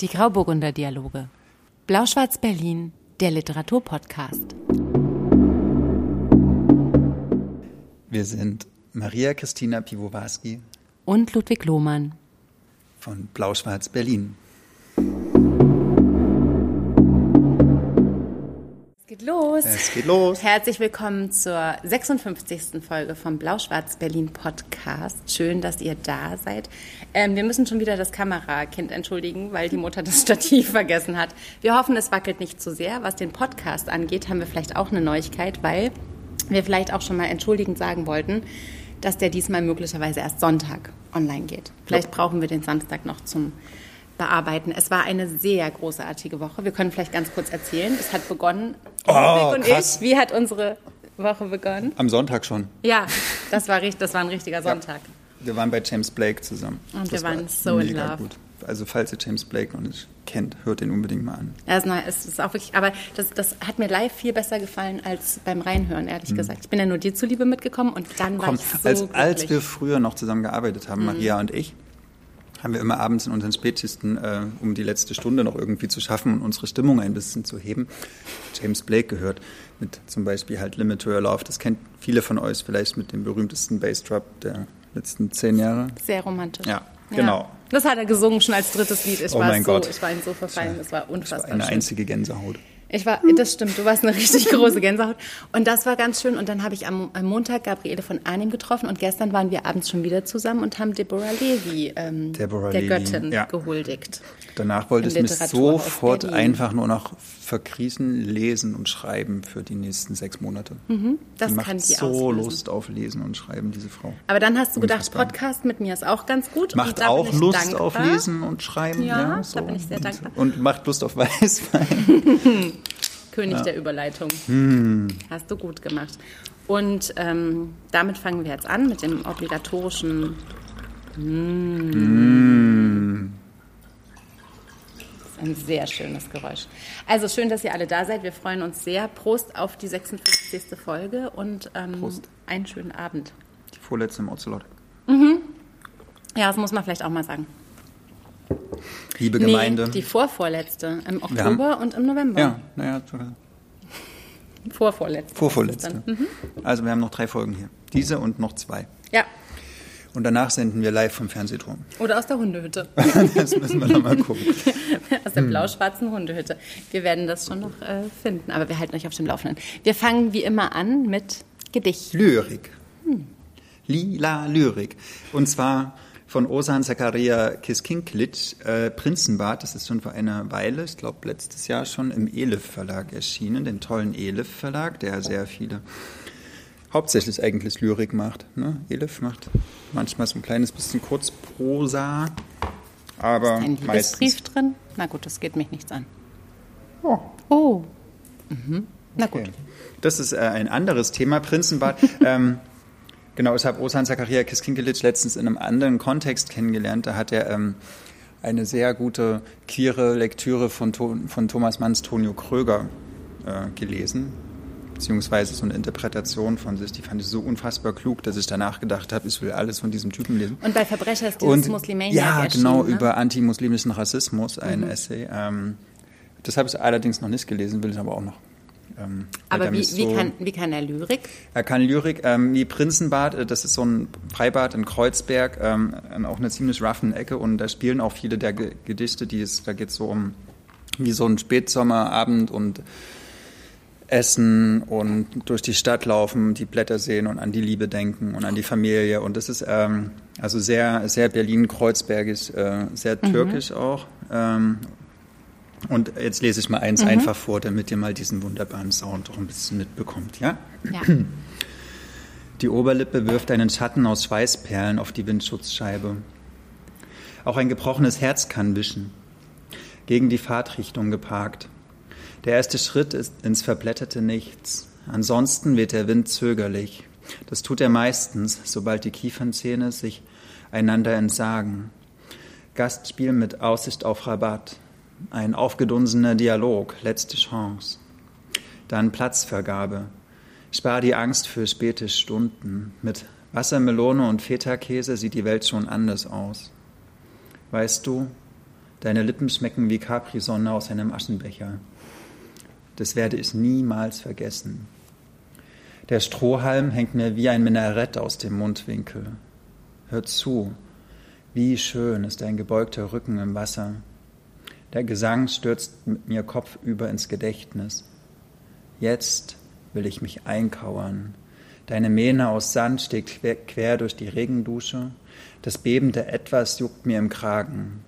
Die Grauburgunder Dialoge. Blau-Schwarz Berlin, der Literaturpodcast. Wir sind Maria Christina Piwowarski Und Ludwig Lohmann. von Blau-Schwarz Berlin. Geht los. Es geht los. Herzlich willkommen zur 56. Folge vom Blau-Schwarz Berlin Podcast. Schön, dass ihr da seid. Ähm, wir müssen schon wieder das Kamerakind entschuldigen, weil die Mutter das Stativ vergessen hat. Wir hoffen, es wackelt nicht zu sehr. Was den Podcast angeht, haben wir vielleicht auch eine Neuigkeit, weil wir vielleicht auch schon mal entschuldigend sagen wollten, dass der diesmal möglicherweise erst Sonntag online geht. Vielleicht brauchen wir den Samstag noch zum Bearbeiten. Es war eine sehr großartige Woche. Wir können vielleicht ganz kurz erzählen. Es hat begonnen. Oh, Ludwig und krass. ich. Wie hat unsere Woche begonnen? Am Sonntag schon. Ja, das war, richtig, das war ein richtiger Sonntag. Wir waren bei James Blake zusammen. Und wir Das waren war so in love. Gut. Also falls ihr James Blake noch nicht kennt, hört den unbedingt mal an. Ja, es ist, es ist auch wirklich, aber das, das hat mir live viel besser gefallen als beim Reinhören, ehrlich gesagt. Ich bin ja nur dir zuliebe mitgekommen und dann war Komm, ich so als, glücklich. als wir früher noch zusammen gearbeitet Mhm. haben, Maria und ich, haben wir immer abends in unseren Spätschisten, äh, um die letzte Stunde noch irgendwie zu schaffen und unsere Stimmung ein bisschen zu heben, James Blake gehört. Mit zum Beispiel halt Limit to Your Love. Das kennt viele von euch vielleicht mit dem berühmtesten Bassdrop der letzten zehn Jahre. Sehr romantisch. Ja, genau. Das hat er gesungen schon als drittes Lied. Ich Oh war mein so, Gott. ich war ihn so verfallen, es war Das unfassbar war eine schön. einzige Gänsehaut. Ich war, das stimmt, du warst eine richtig große Gänsehaut. Und das war ganz schön. Und dann habe ich am, am Montag Gabriele von Arnim getroffen und gestern waren wir abends schon wieder zusammen und haben Deborah Levy, ähm, Deborah der Levy, Göttin, ja. gehuldigt. Danach wollte es mich sofort einfach nur noch verkriechen, lesen und schreiben für die nächsten sechs Monate. Mhm, Das die macht kann die so auslösen. Lust auf Lesen und Schreiben, diese Frau. Aber dann hast du gedacht, Unfassbar. Podcast mit mir ist auch ganz gut. Macht da auch Lust dankbar. auf Lesen und Schreiben. Ja, Ja, da so. bin ich sehr dankbar. Und, und macht Lust auf Weißwein. König der Überleitung. Hm. Hast du gut gemacht. Und ähm, damit fangen wir jetzt an mit dem obligatorischen. Mm. Das ist ein sehr schönes Geräusch. Also schön, dass ihr alle da seid. Wir freuen uns sehr. Prost auf die 56. Folge und ähm, einen schönen Abend. Die vorletzte im Ocelot. Ja, das muss man vielleicht auch mal sagen. Liebe Gemeinde. Nee, die vorvorletzte im Wir haben- Oktober und im November. ja, naja, Vorvorletzte. vorvorletzte. Mhm. Also wir haben noch drei Folgen hier. Diese und noch zwei. Ja. Und danach senden wir live vom Fernsehturm. Oder aus der Hundehütte. Das müssen wir noch mal gucken. Aus der blau-schwarzen Hundehütte. Wir werden das schon noch äh, finden, aber wir halten euch auf dem Laufenden. Wir fangen wie immer an mit Gedicht. Lyrik. Lila Lyrik. Und zwar von Osan Zakaria Kiskinklic, äh, Prinzenbad. Das ist schon vor einer Weile, ich glaube letztes Jahr schon, im Elif Verlag erschienen, dem tollen Elif Verlag, der sehr viele, hauptsächlich eigentlich Lyrik macht. Ne? Elif macht manchmal so ein kleines bisschen Kurzprosa, aber Ein meistens. Liebesbrief drin? Na gut, das geht mich nichts an. Oh. Oh. Mhm. Na gut. Okay. Das ist äh, ein anderes Thema, Prinzenbad. ähm, genau, ich habe Osan Zakaria Kiskinkelic letztens in einem anderen Kontext kennengelernt. Da hat er ähm, eine sehr gute queere Lektüre von, von Thomas Manns Tonio Kröger äh, gelesen. Beziehungsweise so eine Interpretation von sich, die fand ich so unfassbar klug, dass ich danach gedacht habe, ich will alles von diesem Typen lesen. Und bei Verbrecher ist dieses Muslimaniac ja, genau, ne? Mhm. über antimuslimischen Rassismus, ein Essay. Ähm, das habe ich allerdings noch nicht gelesen, will ich aber auch noch. Ähm, Aber wie, wie, kann, wie kann er Lyrik? er kann Lyrik, ähm, wie Prinzenbad, äh, das ist so ein Freibad in Kreuzberg, ähm, auch eine ziemlich roughen Ecke und da spielen auch viele der Ge Gedichte, die es, da geht es so um wie so ein Spätsommerabend und Essen und durch die Stadt laufen, die Blätter sehen und an die Liebe denken und an die Familie und das ist ähm, also sehr, sehr Berlin-Kreuzbergig, äh, sehr türkisch auch. Ähm, und jetzt lese ich mal eins einfach vor, damit ihr mal diesen wunderbaren Sound auch ein bisschen mitbekommt, ja? Ja. Die Oberlippe wirft einen Schatten aus Schweißperlen auf die Windschutzscheibe. Auch ein gebrochenes Herz kann wischen. Gegen die Fahrtrichtung geparkt. Der erste Schritt ist ins verblätterte Nichts. Ansonsten wird der Wind zögerlich. Das tut er meistens, sobald die Kiefernzähne sich einander entsagen. Gastspiel mit Aussicht auf Rabatt. Ein aufgedunsener Dialog, letzte Chance. Dann Platzvergabe. Spar die Angst für späte Stunden. Mit Wassermelone und Feta-Käse sieht die Welt schon anders aus. Weißt du, Deine Lippen schmecken wie Capri-Sonne aus einem Aschenbecher. Das werde ich niemals vergessen. Der Strohhalm hängt mir wie ein Minarett aus dem Mundwinkel. Hör zu, wie schön ist dein gebeugter Rücken im Wasser. Der Gesang stürzt mit mir kopfüber ins Gedächtnis. Jetzt will ich mich einkauern. Deine Mähne aus Sand steht quer durch die Regendusche. Das bebende Etwas juckt mir im Kragen.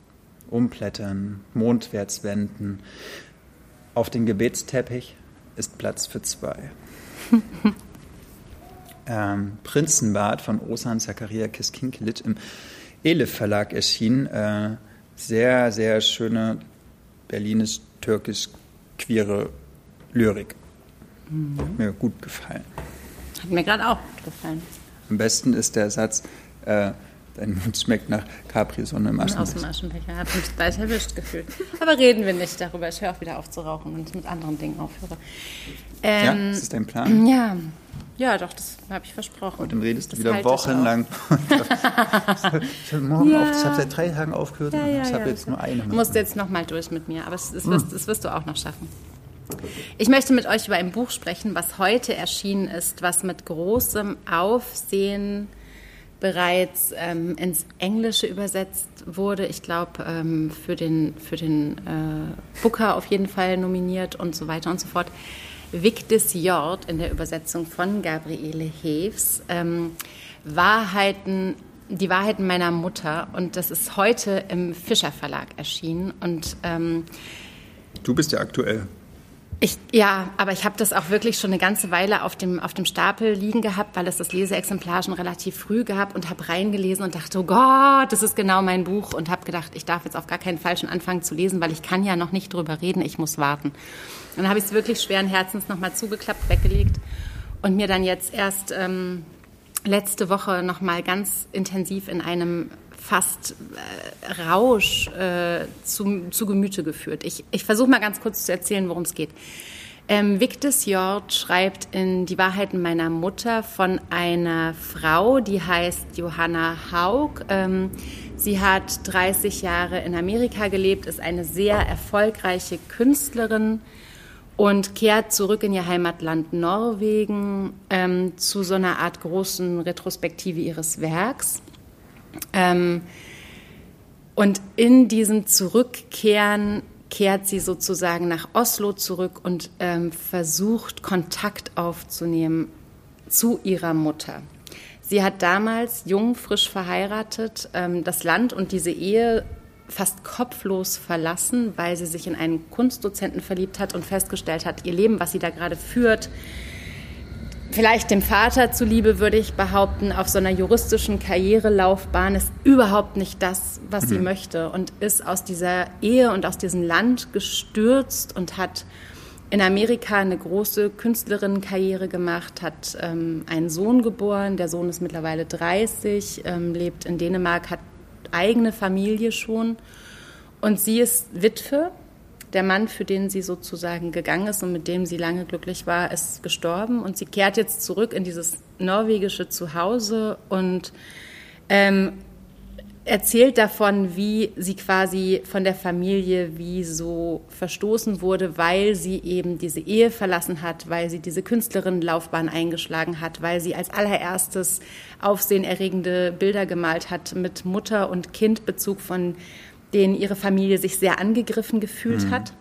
Umblättern, mondwärts wenden. Auf dem Gebetsteppich ist Platz für zwei. ähm, Prinzenbad von Osan Zakaria Kiskinkelic im Elif Verlag erschienen. Äh, sehr, sehr schöne berlinisch-türkisch-queere Lyrik. Mhm. Hat mir gut gefallen. Hat mir gerade auch gut gefallen. Am besten ist der Satz, äh, dein Mund schmeckt nach Capri-Sonne im Aschenbecher. Aus dem Aschenbecher, hat mich gleich erwischt gefühlt. Aber reden wir nicht darüber. Ich höre auch wieder auf zu rauchen und mit anderen Dingen aufhöre. Ähm, ja, ist das dein Plan? Ja, ja, doch, das habe ich versprochen. Und dann redest du das wieder wochenlang. ich habe morgen ja. auf, ich habe seit drei Tagen aufgehört ja, ja, ich habe jetzt nur eine. Du musst jetzt noch mal durch mit mir, aber das, das, wirst, das wirst du auch noch schaffen. Ich möchte mit euch über ein Buch sprechen, was heute erschienen ist, was mit großem Aufsehen bereits ähm, ins Englische übersetzt wurde. Ich glaube, ähm, für den, für den äh, Booker auf jeden Fall nominiert und so weiter und so fort. Vic des Jord in der Übersetzung von Gabriele Heves. Ähm, Wahrheiten, die Wahrheiten meiner Mutter. Und das ist heute im Fischer Verlag erschienen. Und ähm, du bist ja aktuell. Ich, ja, aber ich habe das auch wirklich schon eine ganze Weile auf dem, auf dem Stapel liegen gehabt, weil es das Leseexemplar schon relativ früh gab und habe reingelesen und dachte, oh Gott, das ist genau mein Buch und habe gedacht, ich darf jetzt auf gar keinen Fall schon anfangen zu lesen, weil ich kann ja noch nicht drüber reden, ich muss warten. Und dann habe ich es wirklich schweren Herzens nochmal zugeklappt, weggelegt und mir dann jetzt erst ähm, letzte Woche nochmal ganz intensiv in einem fast äh, Rausch äh, zu, zu Gemüte geführt. Ich, ich versuche mal ganz kurz zu erzählen, worum es geht. Ähm, Victus Jord schreibt in Die Wahrheiten meiner Mutter von einer Frau, die heißt Johanna Haug. Ähm, sie hat 30 Jahre in Amerika gelebt, ist eine sehr erfolgreiche Künstlerin und kehrt zurück in ihr Heimatland Norwegen ähm, zu so einer Art großen Retrospektive ihres Werks. Ähm, und in diesem Zurückkehren kehrt sie sozusagen nach Oslo zurück und ähm, versucht Kontakt aufzunehmen zu ihrer Mutter. Sie hat damals jung, frisch verheiratet, ähm, das Land und diese Ehe fast kopflos verlassen, weil sie sich in einen Kunstdozenten verliebt hat und festgestellt hat, ihr Leben, was sie da gerade führt, vielleicht dem Vater zuliebe würde ich behaupten, auf so einer juristischen Karrierelaufbahn ist überhaupt nicht das, was mhm. sie möchte und ist aus dieser Ehe und aus diesem Land gestürzt und hat in Amerika eine große Künstlerinnenkarriere gemacht, hat ähm, einen Sohn geboren. Der Sohn ist mittlerweile 30, ähm, lebt in Dänemark, hat eigene Familie schon und sie ist Witwe der Mann, für den sie sozusagen gegangen ist und mit dem sie lange glücklich war, ist gestorben. Und sie kehrt jetzt zurück in dieses norwegische Zuhause und ähm, erzählt davon, wie sie quasi von der Familie wie so verstoßen wurde, weil sie eben diese Ehe verlassen hat, weil sie diese Künstlerinnenlaufbahn eingeschlagen hat, weil sie als allererstes aufsehenerregende Bilder gemalt hat mit Mutter- und Kindbezug von denen ihre Familie sich sehr angegriffen gefühlt mhm. hat.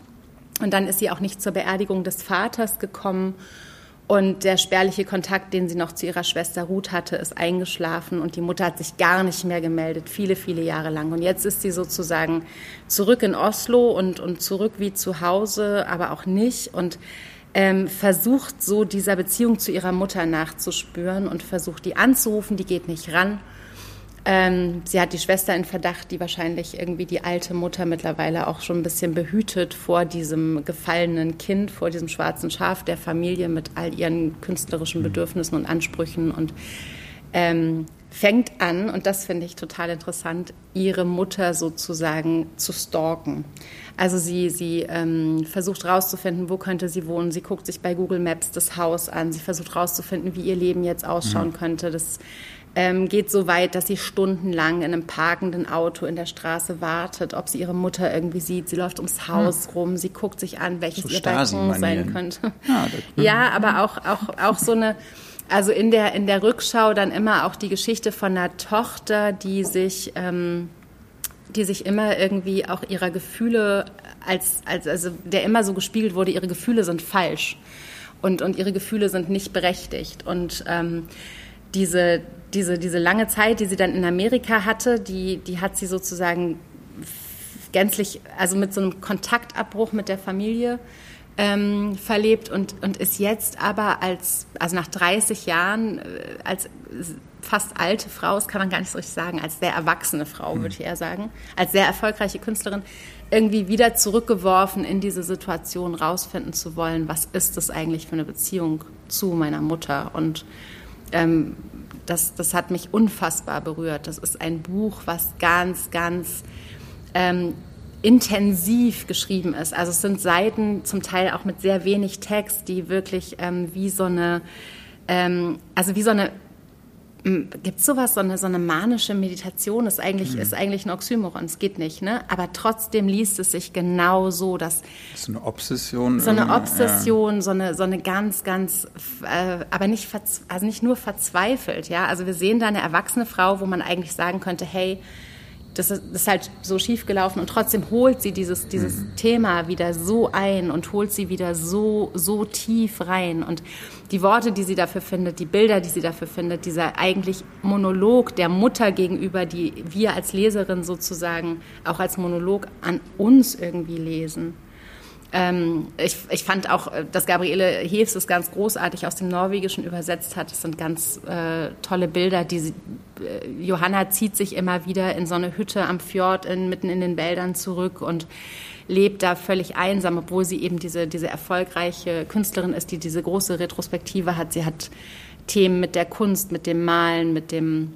Und dann ist sie auch nicht zur Beerdigung des Vaters gekommen. Und der spärliche Kontakt, den sie noch zu ihrer Schwester Ruth hatte, ist eingeschlafen und die Mutter hat sich gar nicht mehr gemeldet, viele, viele Jahre lang. Und jetzt ist sie sozusagen zurück in Oslo und, und zurück wie zu Hause, aber auch nicht und ähm, versucht so dieser Beziehung zu ihrer Mutter nachzuspüren und versucht die anzurufen, die geht nicht ran. Ähm, sie hat die Schwester in Verdacht, die wahrscheinlich irgendwie die alte Mutter mittlerweile auch schon ein bisschen behütet vor diesem gefallenen Kind, vor diesem schwarzen Schaf der Familie mit all ihren künstlerischen mhm. Bedürfnissen und Ansprüchen und ähm, fängt an, und das finde ich total interessant, ihre Mutter sozusagen zu stalken. Also sie, sie ähm, versucht herauszufinden, wo könnte sie wohnen. Sie guckt sich bei Google Maps das Haus an. Sie versucht herauszufinden, wie ihr Leben jetzt ausschauen mhm. könnte. Das ähm, geht so weit, dass sie stundenlang in einem parkenden Auto in der Straße wartet, ob sie ihre Mutter irgendwie sieht. Sie läuft ums Haus hm. rum, sie guckt sich an, welches so ihr Balkon sein könnte. Ja, ja aber auch, auch, auch so eine, also in der, in der Rückschau dann immer auch die Geschichte von einer Tochter, die sich, ähm, die sich immer irgendwie auch ihrer Gefühle als, als, also der immer so gespiegelt wurde, ihre Gefühle sind falsch und, und ihre Gefühle sind nicht berechtigt. Und ähm, diese, diese, diese lange Zeit, die sie dann in Amerika hatte, die, die hat sie sozusagen gänzlich, also mit so einem Kontaktabbruch mit der Familie ähm, verlebt und, und ist jetzt aber als, also nach 30 Jahren, äh, als fast alte Frau, das kann man gar nicht so richtig sagen, als sehr erwachsene Frau, mhm. würde ich eher sagen, als sehr erfolgreiche Künstlerin, irgendwie wieder zurückgeworfen in diese Situation, rausfinden zu wollen, was ist das eigentlich für eine Beziehung zu meiner Mutter und ähm, das, das hat mich unfassbar berührt. Das ist ein Buch, was ganz, ganz ähm, intensiv geschrieben ist. Also es sind Seiten zum Teil auch mit sehr wenig Text, die wirklich ähm, wie so eine, ähm, also wie so eine Gibt es sowas, so eine, so eine manische Meditation? Ist eigentlich, mhm. ist eigentlich ein Oxymoron, es geht nicht, ne? Aber trotzdem liest es sich genau so, dass. So eine Obsession. So eine Obsession, ja. so, eine, so eine ganz, ganz, äh, aber nicht, also nicht nur verzweifelt, ja? Also wir sehen da eine erwachsene Frau, wo man eigentlich sagen könnte, hey, das ist, das ist halt so schief gelaufen und trotzdem holt sie dieses, dieses mhm. Thema wieder so ein und holt sie wieder so, so tief rein und die Worte, die sie dafür findet, die Bilder, die sie dafür findet, dieser eigentlich Monolog der Mutter gegenüber, die wir als Leserin sozusagen auch als Monolog an uns irgendwie lesen. Ähm, ich, ich, fand auch, äh, dass Gabriele Heves es ganz großartig aus dem Norwegischen übersetzt hat. Das sind ganz äh, tolle Bilder. Die, äh, Johanna zieht sich immer wieder in so eine Hütte am Fjord in, mitten in den Wäldern zurück und lebt da völlig einsam, obwohl sie eben diese, diese erfolgreiche Künstlerin ist, die diese große Retrospektive hat. Sie hat Themen mit der Kunst, mit dem Malen, mit dem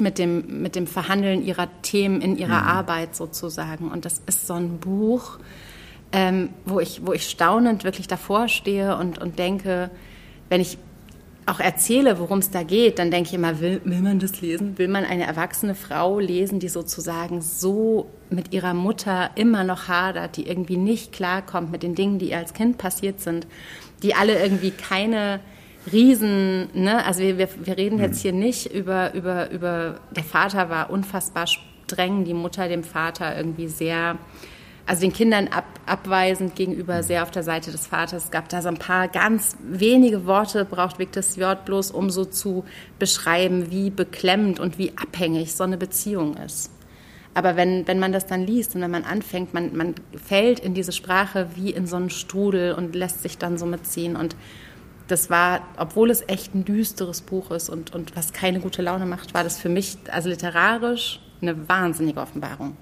mit dem, mit dem Verhandeln ihrer Themen in ihrer mhm. Arbeit sozusagen. Und das ist so ein Buch, ähm, wo, ich, wo ich staunend wirklich davor stehe und, und denke, wenn ich auch erzähle, worum es da geht, dann denke ich immer, will, will man das lesen? Will man eine erwachsene Frau lesen, die sozusagen so mit ihrer Mutter immer noch hadert, die irgendwie nicht klarkommt mit den Dingen, die ihr als Kind passiert sind, die alle irgendwie keine Riesen, ne? also wir, wir, wir reden jetzt mhm. hier nicht über, über, über, der Vater war unfassbar streng, die Mutter dem Vater irgendwie sehr also den Kindern ab, abweisend gegenüber sehr auf der Seite des Vaters. Es gab da so ein paar ganz wenige Worte, braucht Victor Svjord bloß, um so zu beschreiben, wie beklemmend und wie abhängig so eine Beziehung ist. Aber wenn, wenn man das dann liest und wenn man anfängt, man, man fällt in diese Sprache wie in so einen Strudel und lässt sich dann so mitziehen. Und das war, obwohl es echt ein düsteres Buch ist und, und was keine gute Laune macht, war das für mich, also literarisch, eine wahnsinnige Offenbarung.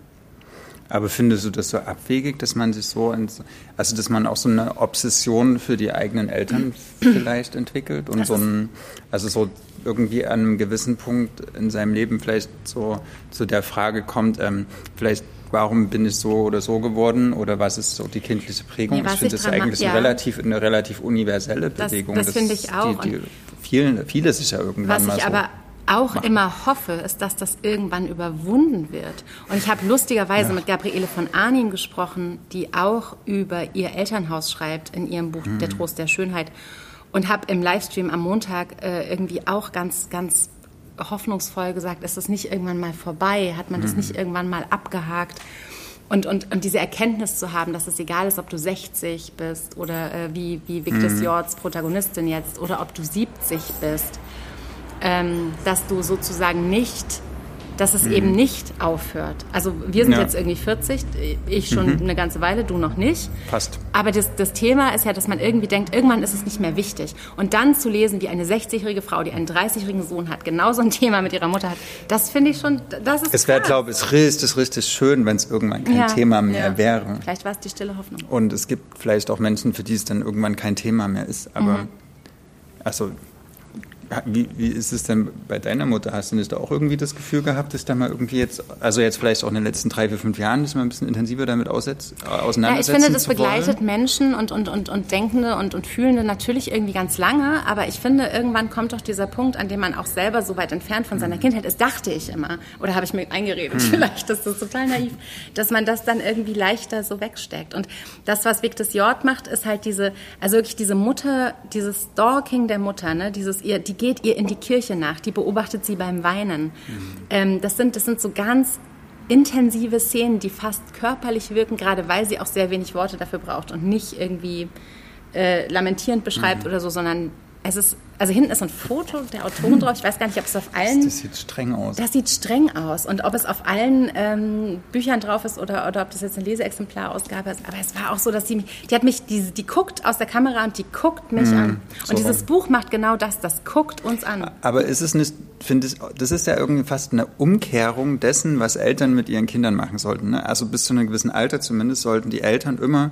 Aber findest du das so abwegig, dass man sich so, in, also dass man auch so eine Obsession für die eigenen Eltern vielleicht entwickelt und so ein, also so irgendwie an einem gewissen Punkt in seinem Leben vielleicht so zu der Frage kommt, ähm, vielleicht warum bin ich so oder so geworden oder was ist so die kindliche Prägung? Nee, ich finde das eigentlich ja. so relativ, eine relativ universelle Bewegung. Das, das finde ich auch. Die, die, vielen, viele ist ja irgendwann was mal ich so. Aber auch machen. immer hoffe, ist, dass das irgendwann überwunden wird. Und ich habe lustigerweise ja. mit Gabriele von Arnim gesprochen, die auch über ihr Elternhaus schreibt in ihrem Buch mhm. Der Trost der Schönheit. Und habe im Livestream am Montag äh, irgendwie auch ganz, ganz hoffnungsvoll gesagt, ist das nicht irgendwann mal vorbei? Hat man das mhm. nicht irgendwann mal abgehakt? Und, und, und diese Erkenntnis zu haben, dass es egal ist, ob du 60 bist oder äh, wie, wie Victor mhm. Jords Protagonistin jetzt oder ob du 70 bist ähm, dass du sozusagen nicht, dass es mhm. eben nicht aufhört. Also wir sind ja. jetzt irgendwie 40, ich schon mhm. eine ganze Weile, du noch nicht. Fast. Aber das, das Thema ist ja, dass man irgendwie denkt, irgendwann ist es nicht mehr wichtig. Und dann zu lesen, wie eine 60-jährige Frau, die einen 30-jährigen Sohn hat, genauso ein Thema mit ihrer Mutter hat, das finde ich schon, das ist Es wäre, glaube ich, richtig, richtig schön, wenn es irgendwann kein ja. Thema mehr ja. wäre. Vielleicht war es die stille Hoffnung. Und es gibt vielleicht auch Menschen, für die es dann irgendwann kein Thema mehr ist. Aber, mhm. also Wie, wie ist es denn bei deiner Mutter? Hast du nicht auch irgendwie das Gefühl gehabt, dass da mal irgendwie jetzt, also jetzt vielleicht auch in den letzten drei, vier, fünf Jahren, dass man ein bisschen intensiver damit aussetzt, auseinandersetzen Ja, ich finde, das begleitet wollen? Menschen und, und, und, und Denkende und, und Fühlende natürlich irgendwie ganz lange, aber ich finde, irgendwann kommt doch dieser Punkt, an dem man auch selber so weit entfernt von seiner mhm. Kindheit ist, dachte ich immer, oder habe ich mir eingeredet, mhm. vielleicht, das ist total naiv, dass man das dann irgendwie leichter so wegsteckt. Und das, was Victus Jord macht, ist halt diese, also wirklich diese Mutter, dieses Stalking der Mutter, ne, dieses, ihr, die geht ihr in die Kirche nach, die beobachtet sie beim Weinen. Ähm, das, sind, das sind so ganz intensive Szenen, die fast körperlich wirken, gerade weil sie auch sehr wenig Worte dafür braucht und nicht irgendwie äh, lamentierend beschreibt mhm. oder so, sondern es ist, also hinten ist ein Foto der Autorin drauf. Ich weiß gar nicht, ob es auf allen. Das sieht streng aus. Das sieht streng aus. Und ob es auf allen ähm, Büchern drauf ist oder, oder ob das jetzt eine Leseexemplarausgabe ist. Aber es war auch so, dass sie mich, die hat mich, die, die guckt aus der Kamera und die guckt mich mhm, an. Und so dieses Buch macht genau das, das guckt uns an. Aber ist es nicht, finde ich, das ist ja irgendwie fast eine Umkehrung dessen, was Eltern mit ihren Kindern machen sollten. Ne? Also bis zu einem gewissen Alter zumindest sollten die Eltern immer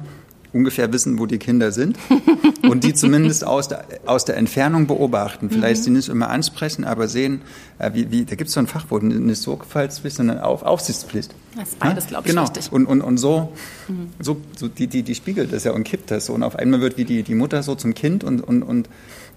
ungefähr wissen, wo die Kinder sind und die zumindest aus der, aus der Entfernung beobachten. Vielleicht mhm. sie nicht immer ansprechen, aber sehen, äh, wie, wie, da gibt es so ein Fachwort, nicht Sorgfaltspflicht, sondern auf, Aufsichtspflicht. Das ist beides, glaube ich, genau. richtig. Und, und, und so, mhm. so, so die, die, die spiegelt das ja und kippt das so. Und auf einmal wird wie die, die Mutter so zum Kind und, und, und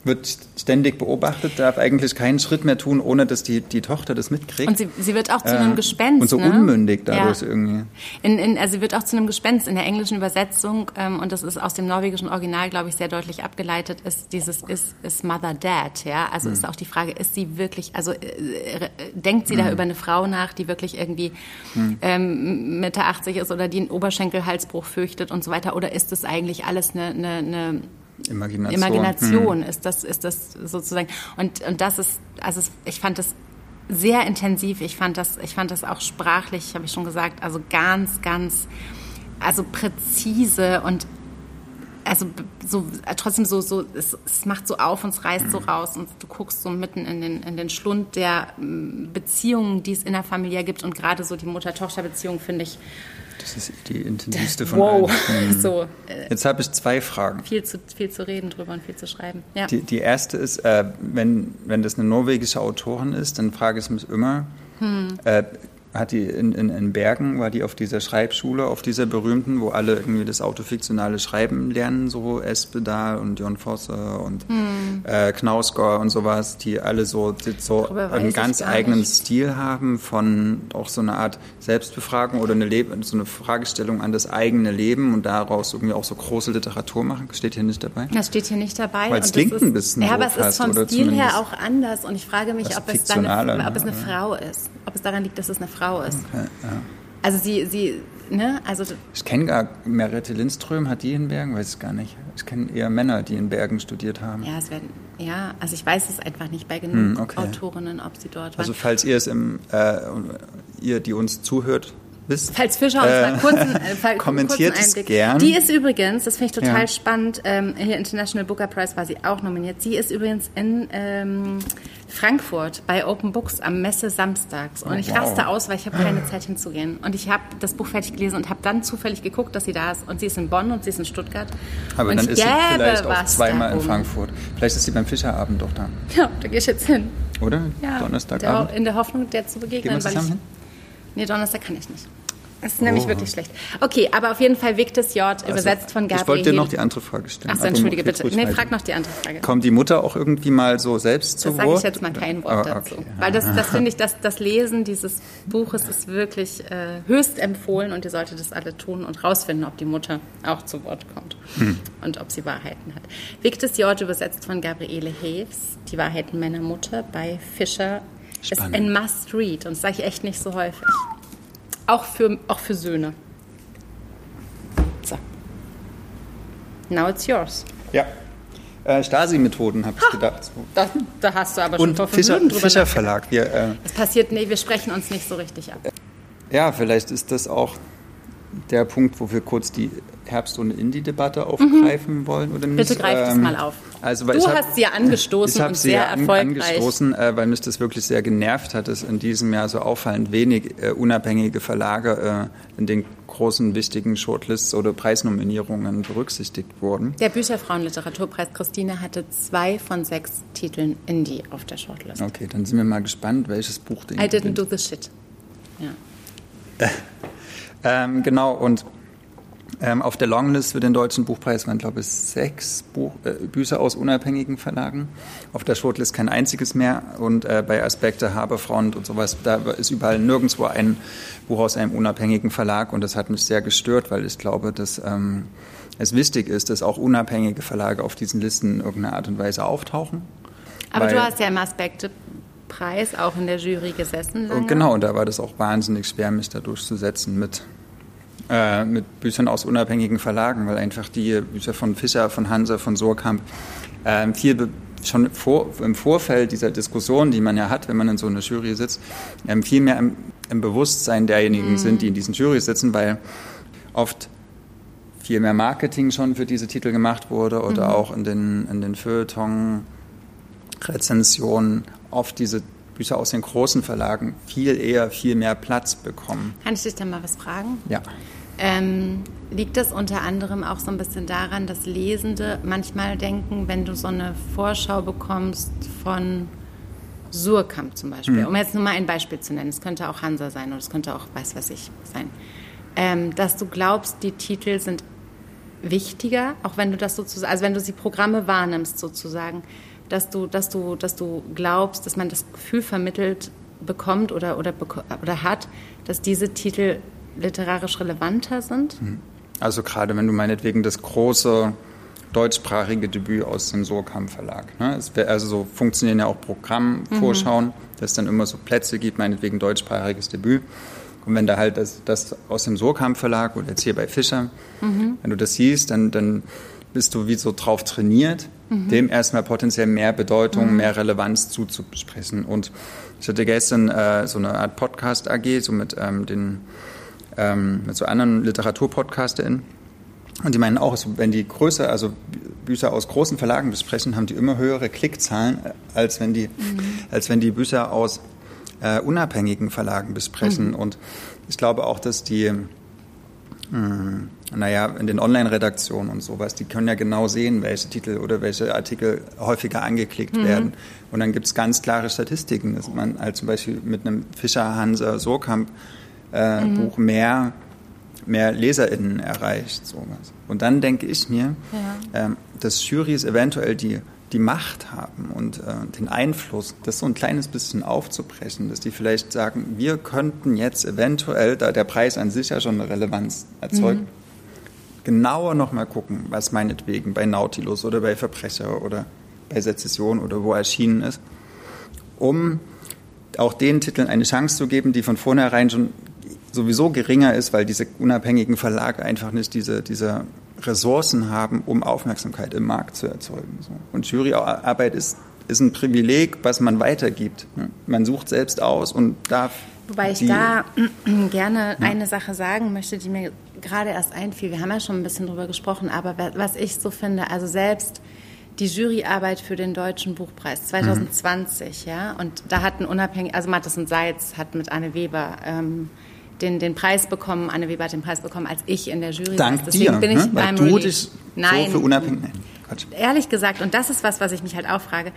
wird ständig beobachtet, darf eigentlich keinen Schritt mehr tun, ohne dass die, die Tochter das mitkriegt. Und sie, sie wird auch zu einem äh, Gespenst. Und so ne? unmündig dadurch ja. irgendwie. In, in, also sie wird auch zu einem Gespenst. In der englischen Übersetzung, ähm, und das ist aus dem norwegischen Original, glaube ich, sehr deutlich abgeleitet, ist dieses ist, ist Mother Dad. Ja? Also mhm. ist auch die Frage, ist sie wirklich, also äh, denkt sie mhm. da über eine Frau nach, die wirklich irgendwie mhm. ähm, Mitte 80 ist oder die einen Oberschenkelhalsbruch fürchtet und so weiter? Oder ist das eigentlich alles eine, eine, eine Imagination, Imagination hm. ist das ist das sozusagen und und das ist also ich fand das sehr intensiv ich fand das ich fand das auch sprachlich habe ich schon gesagt also ganz ganz also präzise und also so trotzdem so so es, es macht so auf und es reißt so hm. raus und du guckst so mitten in den in den Schlund der Beziehungen die es in der Familie gibt und gerade so die Mutter-Tochter-Beziehung finde ich das ist die intensivste von wow. allen. Mhm. So, äh, Jetzt habe ich zwei Fragen. Viel zu, viel zu reden drüber und viel zu schreiben. Ja. Die, die erste ist, äh, wenn, wenn das eine norwegische Autorin ist, dann frage ich mich immer, hm. äh, hat die in, in, in, Bergen, war die auf dieser Schreibschule, auf dieser berühmten, wo alle irgendwie das autofiktionale Schreiben lernen, so Espedal und Jon Fosse und hm. äh, Knausgård und sowas, die alle so, so einen ganz eigenen nicht. Stil haben von auch so eine Art Selbstbefragung oder eine Leben, so eine Fragestellung an das eigene Leben und daraus irgendwie auch so große Literatur machen. Steht hier nicht dabei? Das steht hier nicht dabei. Weil es klingt ist, ein bisschen Ja, aber es ist vom Stil her auch anders und ich frage mich, ob es, dann eine, ob es eine Frau ist. Ob es daran liegt, dass es eine Frau Frau ist. Okay, ja. Also sie, sie, ne, also. Ich kenne gar Merete Lindström, hat die in Bergen? Weiß ich gar nicht. Ich kenne eher Männer, die in Bergen studiert haben. Ja, es werden, ja, also ich weiß es einfach nicht bei genug hm, okay. Autorinnen, ob sie dort waren. Also falls ihr es im, äh, ihr, die uns zuhört, wisst. Falls Fischer uns äh, mal kurzen, äh, kommentiert kurzen Einblick. gern. Die ist übrigens, das finde ich total ja. spannend, ähm, hier International Booker Prize war sie auch nominiert. Sie ist übrigens in ähm, Frankfurt bei Open Books am Messe samstags. Und oh, ich wow. raste aus, weil ich habe keine Zeit hinzugehen. Und ich habe das Buch fertig gelesen und habe dann zufällig geguckt, dass sie da ist. Und sie ist in Bonn und sie ist in Stuttgart. Aber und dann ist sie vielleicht auch zweimal darum. in Frankfurt. Vielleicht ist sie beim Fischerabend doch da. Ja, da gehe ich jetzt hin. Oder? Ja, Donnerstagabend. in der Hoffnung, der zu begegnen. Gehen wir zusammen hin? Nee, Donnerstag kann ich nicht. Das ist nämlich oh. wirklich schlecht. Okay, aber auf jeden Fall Victus J, also, übersetzt von Gabriel. Ich wollte dir noch die andere Frage stellen. Achso, entschuldige bitte. Nee, frag noch die andere Frage. Kommt die Mutter auch irgendwie mal so selbst zu Wort? Das sage ich jetzt mal kein Wort oh, okay. dazu. Weil das, das finde ich, das, das Lesen dieses Buches ist wirklich äh, höchst empfohlen und ihr solltet das alle tun und rausfinden, ob die Mutter auch zu Wort kommt hm. und ob sie Wahrheiten hat. Victus J, übersetzt von Gabriele Heves, die Wahrheiten meiner Mutter bei Fischer, Spannend. ist ein Must-Read und das sage ich echt nicht so häufig. Auch für, auch für Söhne. So. Now it's yours. Ja. Äh, Stasi-Methoden, habe ich gedacht. Da, da, hast du aber schon Und Fischer, Fischer Verlag. Wir, äh, das passiert, nee, wir sprechen uns nicht so richtig ab. Ja, vielleicht ist das auch der Punkt, wo wir kurz die Herbst- und Indie-Debatte aufgreifen mhm. wollen, oder nicht? Bitte greift ähm, es mal auf. Also, du hab, hast sie ja angestoßen ich und sie sehr ja erfolgreich. angestoßen, äh, weil mich das wirklich sehr genervt hat, dass in diesem Jahr so auffallend wenig äh, unabhängige Verlage äh, in den großen wichtigen Shortlists oder Preisnominierungen berücksichtigt wurden. Der Bücherfrauenliteraturpreis Christine hatte zwei von sechs Titeln Indie auf der Shortlist. Okay, dann sind wir mal gespannt, welches Buch den I didn't do the shit. Ja. Ähm, genau, und ähm, auf der Longlist für den Deutschen Buchpreis waren, glaube ich, sechs Buch, äh, Bücher aus unabhängigen Verlagen. Auf der Shortlist kein einziges mehr. Und äh, bei Aspekte, Haberfront und sowas, da ist überall nirgendwo ein Buch aus einem unabhängigen Verlag. Und das hat mich sehr gestört, weil ich glaube, dass ähm, es wichtig ist, dass auch unabhängige Verlage auf diesen Listen in irgendeiner Art und Weise auftauchen. Aber Weil- du hast ja im Aspekte-Preis auch in der Jury gesessen. Lange. Genau, und da war das auch wahnsinnig schwer, mich da durchzusetzen mit, äh, mit Büchern aus unabhängigen Verlagen, weil einfach die Bücher von Fischer, von Hanse, von Surkamp äh, viel schon vor, im Vorfeld dieser Diskussion, die man ja hat, wenn man in so einer Jury sitzt, ähm, viel mehr im, im Bewusstsein derjenigen sind, die in diesen Jury sitzen, weil oft viel mehr Marketing schon für diese Titel gemacht wurde oder auch in den, in den Feuilleton Rezensionen oft diese Bücher aus den großen Verlagen viel eher, viel mehr Platz bekommen. Kann ich dich dann mal was fragen? Ja. Ähm, liegt das unter anderem auch so ein bisschen daran, dass Lesende manchmal denken, wenn du so eine Vorschau bekommst von Surkamp zum Beispiel, um jetzt nur mal ein Beispiel zu nennen, es könnte auch Hansa sein oder es könnte auch weiß was ich sein, ähm, dass du glaubst, die Titel sind wichtiger, auch wenn du das sozusagen, also wenn du die Programme wahrnimmst sozusagen, dass du, dass du, dass du glaubst, dass man das Gefühl vermittelt bekommt oder, oder, oder hat, dass diese Titel literarisch relevanter sind? Also gerade wenn du meinetwegen das große deutschsprachige Debüt aus dem Surkamp Verlag. Ne? Es wär, also so funktionieren ja auch Programmvorschauen, dass es dann immer so Plätze gibt, meinetwegen deutschsprachiges Debüt. Und wenn da halt das, das aus dem Surkamp Verlag oder jetzt hier bei Fischer, wenn du das siehst, dann, dann bist du wie so drauf trainiert, dem erstmal potenziell mehr Bedeutung, mehr Relevanz zuzusprechen. Und ich hatte gestern äh, so eine Art Podcast AG, so mit ähm, den ähm, mit so anderen LiteraturpodcasterInnen. Und die meinen auch, wenn die größer, also Bücher aus großen Verlagen besprechen, haben die immer höhere Klickzahlen, äh, als wenn die, als wenn die Bücher aus äh, unabhängigen Verlagen besprechen. Und ich glaube auch, dass die, mh, naja, in den Online-Redaktionen und sowas, die können ja genau sehen, welche Titel oder welche Artikel häufiger angeklickt werden. Und dann gibt es ganz klare Statistiken, dass man halt zum Beispiel mit einem Fischer, Hansa, Surkamp äh, Buch mehr, mehr LeserInnen erreicht. Sowas. Und dann denke ich mir, ähm, dass Jurys eventuell die, die Macht haben und äh, den Einfluss, das so ein kleines bisschen aufzubrechen, dass die vielleicht sagen, wir könnten jetzt eventuell, da der Preis an sich ja schon eine Relevanz erzeugt, genauer nochmal gucken, was meinetwegen bei Nautilus oder bei Verbrecher oder bei Sezession oder wo erschienen ist, um auch den Titeln eine Chance zu geben, die von vornherein schon sowieso geringer ist, weil diese unabhängigen Verlage einfach nicht diese, diese Ressourcen haben, um Aufmerksamkeit im Markt zu erzeugen. Und Juryarbeit ist, ist ein Privileg, was man weitergibt. ne? Man sucht selbst aus und darf. Wobei ich da gerne eine Sache sagen möchte, die mir gerade erst einfiel. Wir haben ja schon ein bisschen drüber gesprochen, aber wa- was ich so finde, also selbst die Juryarbeit für den Deutschen Buchpreis 2020, ja, und da hatten unabhängig, also Mattes und Seitz hat mit Anne Weber ähm, den, den Preis bekommen, Anne Weber hat den Preis bekommen, als ich in der Jury Dank saß. Deswegen dir, bin ich ne? weil beim du dich Nein, so für unabhängig. Nein, Quatsch. ehrlich gesagt, und das ist was, was ich mich halt auch frage,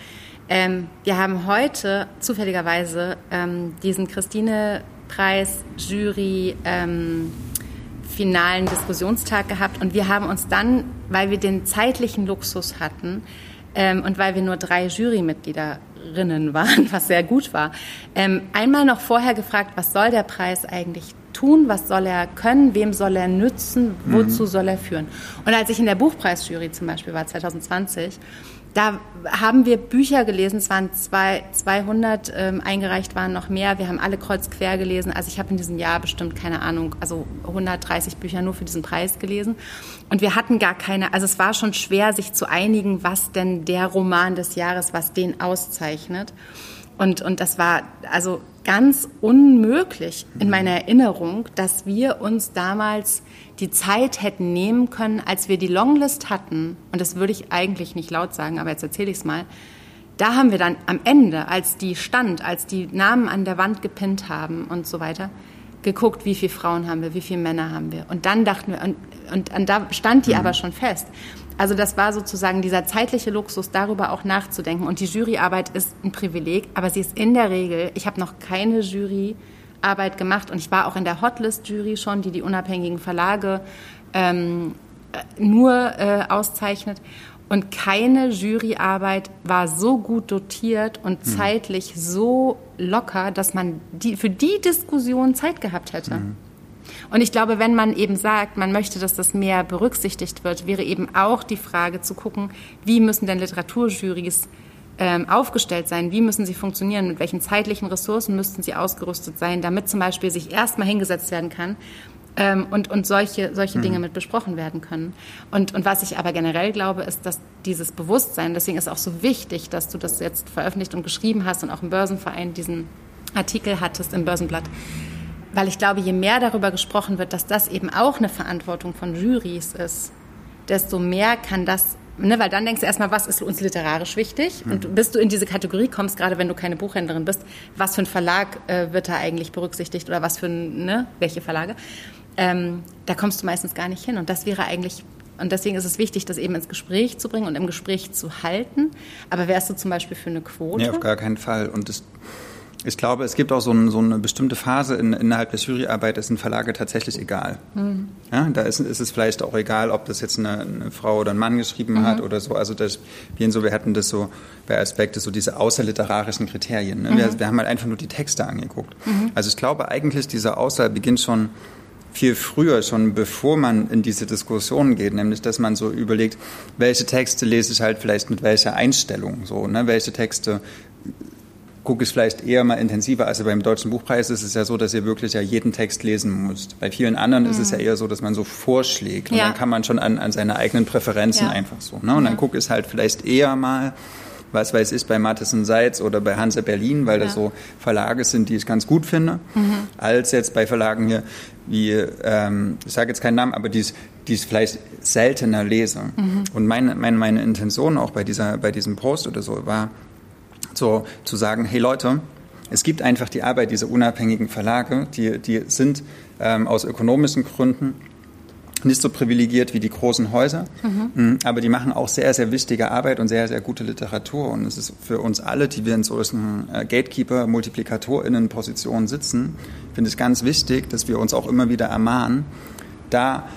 ähm, wir haben heute zufälligerweise ähm, diesen Christine-Preis, Jury, ähm, finalen Diskussionstag gehabt und wir haben uns dann, weil wir den zeitlichen Luxus hatten ähm, und weil wir nur drei Jurymitgliederinnen waren, was sehr gut war, ähm, einmal noch vorher gefragt, was soll der Preis eigentlich tun, was soll er können, wem soll er nützen, wozu soll er führen. Und als ich in der Buchpreisjury zum Beispiel war, 2020, da haben wir Bücher gelesen, es waren zwei, 200, ähm, eingereicht waren noch mehr, wir haben alle kreuz quer gelesen, also ich habe in diesem Jahr bestimmt, keine Ahnung, also 130 Bücher nur für diesen Preis gelesen. Und wir hatten gar keine, also es war schon schwer, sich zu einigen, was denn der Roman des Jahres, was den auszeichnet. Und, und das war also ganz unmöglich in meiner Erinnerung, dass wir uns damals die Zeit hätten nehmen können, als wir die Longlist hatten. Und das würde ich eigentlich nicht laut sagen, aber jetzt erzähle ich es mal. Da haben wir dann am Ende, als die stand, als die Namen an der Wand gepinnt haben und so weiter, geguckt, wie viele Frauen haben wir, wie viele Männer haben wir. Und dann dachten wir, und, und, und da stand die mhm. aber schon fest. Also das war sozusagen dieser zeitliche Luxus, darüber auch nachzudenken. Und die Juryarbeit ist ein Privileg, aber sie ist in der Regel, ich habe noch keine Juryarbeit gemacht und ich war auch in der Hotlist-Jury schon, die die unabhängigen Verlage ähm, nur äh, auszeichnet. Und keine Juryarbeit war so gut dotiert und mhm. zeitlich so locker, dass man die, für die Diskussion Zeit gehabt hätte. Mhm. Und ich glaube, wenn man eben sagt, man möchte, dass das mehr berücksichtigt wird, wäre eben auch die Frage zu gucken, wie müssen denn Literaturjurys ähm, aufgestellt sein, wie müssen sie funktionieren, mit welchen zeitlichen Ressourcen müssten sie ausgerüstet sein, damit zum Beispiel sich erstmal hingesetzt werden kann ähm, und, und solche, solche mhm. Dinge mit besprochen werden können. Und, und was ich aber generell glaube, ist, dass dieses Bewusstsein, deswegen ist auch so wichtig, dass du das jetzt veröffentlicht und geschrieben hast und auch im Börsenverein diesen Artikel hattest im Börsenblatt, weil ich glaube, je mehr darüber gesprochen wird, dass das eben auch eine Verantwortung von Juries ist, desto mehr kann das Ne, weil dann denkst du erstmal, was ist uns literarisch wichtig? Mhm. Und bis du in diese Kategorie kommst, gerade wenn du keine Buchhändlerin bist, was für ein Verlag äh, wird da eigentlich berücksichtigt oder was für ein, ne, welche Verlage? ähm, da kommst du meistens gar nicht hin. Und das wäre eigentlich, und deswegen ist es wichtig, das eben ins Gespräch zu bringen und im Gespräch zu halten. Aber wärst du zum Beispiel für eine Quote? Nee, auf gar keinen Fall. Und das, ich glaube, es gibt auch so, ein, so eine bestimmte Phase in, innerhalb der Juryarbeit, ist ein Verlage tatsächlich egal. Mhm. Ja, da ist, ist, es vielleicht auch egal, ob das jetzt eine, eine Frau oder ein Mann geschrieben mhm. hat oder so. Also das, wir, so, wir hatten das so bei Aspekte, so diese außerliterarischen Kriterien. Ne? Mhm. Wir, wir, haben halt einfach nur die Texte angeguckt. Mhm. Also ich glaube eigentlich, diese Auswahl beginnt schon viel früher, schon bevor man in diese Diskussion geht, nämlich dass man so überlegt, welche Texte lese ich halt vielleicht mit welcher Einstellung, so, ne? welche Texte gucke ich vielleicht eher mal intensiver. Also beim Deutschen Buchpreis ist es ja so, dass ihr wirklich ja jeden Text lesen müsst. Bei vielen anderen mhm. ist es ja mhm. eher so, dass man so vorschlägt. Und ja. dann kann man schon an, an seine eigenen Präferenzen ja. einfach so. Ne? Und dann gucke ich halt vielleicht eher mal, was weiß ich, bei Matheson Seitz oder bei Hanse Berlin, weil das so Verlage sind, die ich ganz gut finde, mhm. als jetzt bei Verlagen hier wie, ähm, ich sage jetzt keinen Namen, aber die es vielleicht seltener lese. Mhm. Und meine, meine, meine Intention auch bei, dieser, bei diesem Post oder so war, so zu sagen, hey Leute, es gibt einfach die Arbeit dieser unabhängigen Verlage, die, die sind ähm, aus ökonomischen Gründen nicht so privilegiert wie die großen Häuser, mhm. mhm. aber die machen auch sehr, sehr wichtige Arbeit und sehr, sehr gute Literatur. Und es ist für uns alle, die wir in solchen äh, Gatekeeper, MultiplikatorInnen-Positionen sitzen, finde ich ganz wichtig, dass wir uns auch immer wieder ermahnen, da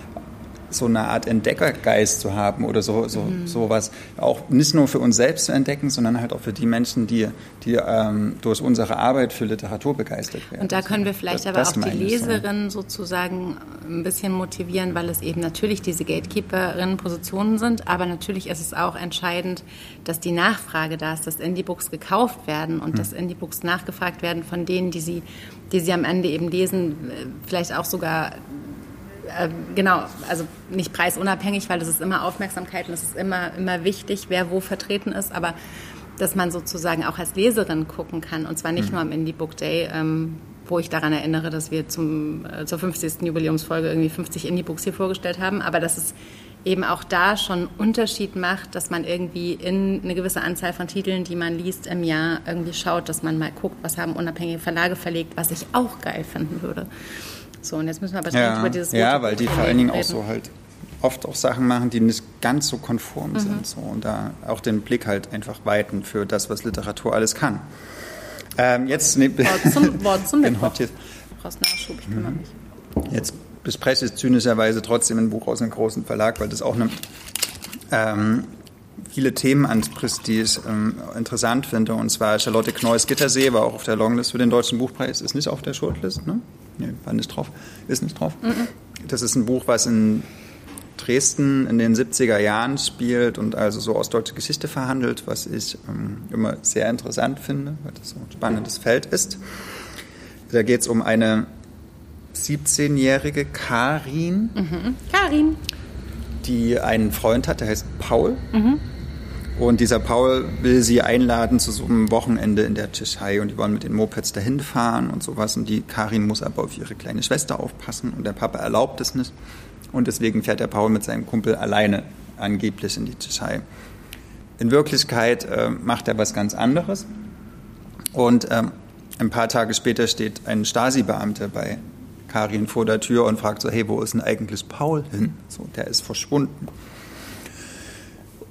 so eine Art Entdeckergeist zu haben oder so, so mhm. sowas auch nicht nur für uns selbst zu entdecken, sondern halt auch für die Menschen, die, die ähm, durch unsere Arbeit für Literatur begeistert werden. Und da können wir vielleicht das, aber auch die Leserinnen so. sozusagen ein bisschen motivieren, weil es eben natürlich diese Gatekeeperinnen-Positionen sind, aber natürlich ist es auch entscheidend, dass die Nachfrage da ist, dass Indie-Books gekauft werden und mhm. dass Indie-Books nachgefragt werden von denen, die sie, die sie am Ende eben lesen, vielleicht auch sogar äh, genau, also nicht preisunabhängig, weil das ist immer Aufmerksamkeit und es ist immer, immer wichtig, wer wo vertreten ist, aber dass man sozusagen auch als Leserin gucken kann und zwar nicht mhm. nur am Indie Book Day, ähm, wo ich daran erinnere, dass wir zum, äh, zur 50. Jubiläumsfolge irgendwie 50 Indie-Books hier vorgestellt haben, aber dass es eben auch da schon Unterschied macht, dass man irgendwie in eine gewisse Anzahl von Titeln, die man liest im Jahr, irgendwie schaut, dass man mal guckt, was haben unabhängige Verlage verlegt, was ich auch geil finden würde. So, und jetzt müssen wir aber ja. über dieses Ja, weil die vor allen Dingen auch so halt oft auch Sachen machen, die nicht ganz so konform mhm. sind. So, und da auch den Blick halt einfach weiten für das, was Literatur alles kann. Ähm, jetzt ne, Wort zum, Wort zum genau, Mittwoch. Jetzt, brauchst Nachschub, ich kümmere mich. Jetzt bespreche ich zynischerweise trotzdem ein Buch aus einem großen Verlag, weil das auch eine, ähm, viele Themen anspricht, die ich ähm, interessant finde. Und zwar Charlotte Kneuss Gittersee war auch auf der Longlist für den Deutschen Buchpreis, ist nicht auf der Shortlist, ne? Nee, war nicht drauf. Ist nicht drauf. Mhm. Das ist ein Buch, was in Dresden in den 70er Jahren spielt und also so ostdeutsche Geschichte verhandelt, was ich ähm, immer sehr interessant finde, weil das so ein spannendes Feld ist. Da geht es um eine 17-jährige Karin. Mhm. Karin. Die einen Freund hat, der heißt Paul. Mhm. Und dieser Paul will sie einladen zu so einem Wochenende in der Tschechei und die wollen mit den Mopeds dahin fahren und sowas. Und die Karin muss aber auf ihre kleine Schwester aufpassen und der Papa erlaubt es nicht. Und deswegen fährt der Paul mit seinem Kumpel alleine angeblich in die Tschechei. In Wirklichkeit äh, macht er was ganz anderes. Und ähm, ein paar Tage später steht ein Stasi-Beamter bei Karin vor der Tür und fragt so, hey, wo ist denn eigentlich Paul hin? So, der ist verschwunden.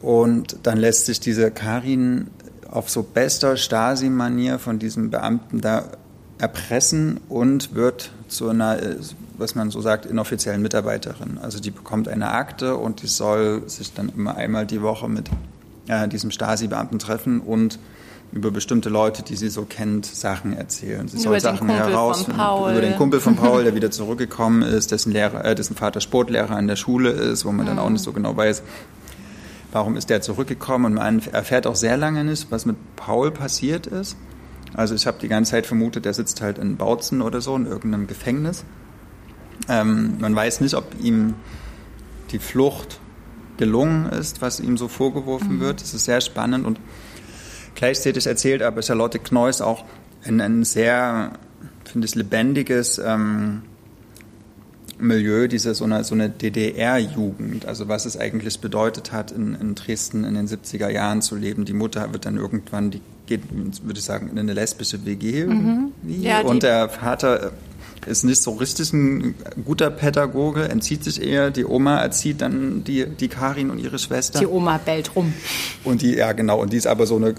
Und dann lässt sich diese Karin auf so bester Stasi-Manier von diesem Beamten da erpressen und wird zu einer, was man so sagt, inoffiziellen Mitarbeiterin. Also die bekommt eine Akte und die soll sich dann immer einmal die Woche mit äh, diesem Stasi-Beamten treffen und über bestimmte Leute, die sie so kennt, Sachen erzählen. Sie soll Sachen herausfinden. Über den Kumpel von Paul, der wieder zurückgekommen ist, dessen, Lehrer, äh, dessen Vater Sportlehrer an der Schule ist, wo man mhm. dann auch nicht so genau weiß, warum ist der zurückgekommen. Und man erfährt auch sehr lange nicht, was mit Paul passiert ist. Also ich habe die ganze Zeit vermutet, der sitzt halt in Bautzen oder so, in irgendeinem Gefängnis. Ähm, man weiß nicht, ob ihm die Flucht gelungen ist, was ihm so vorgeworfen mhm. wird. Das ist sehr spannend und gleichzeitig erzählt aber Charlotte Kneuss auch ein, ein sehr, finde ich, lebendiges ähm, Milieu, diese so eine, so eine DDR-Jugend, also was es eigentlich bedeutet hat, in, in, Dresden in den 70er Jahren zu leben. Die Mutter wird dann irgendwann, die geht, würde ich sagen, in eine lesbische WG mhm. ja, und der Vater ist nicht so richtig ein guter Pädagoge, entzieht sich eher. Die Oma erzieht dann die, die Karin und ihre Schwester. Die Oma bellt rum. Und die, ja genau, und die ist aber so eine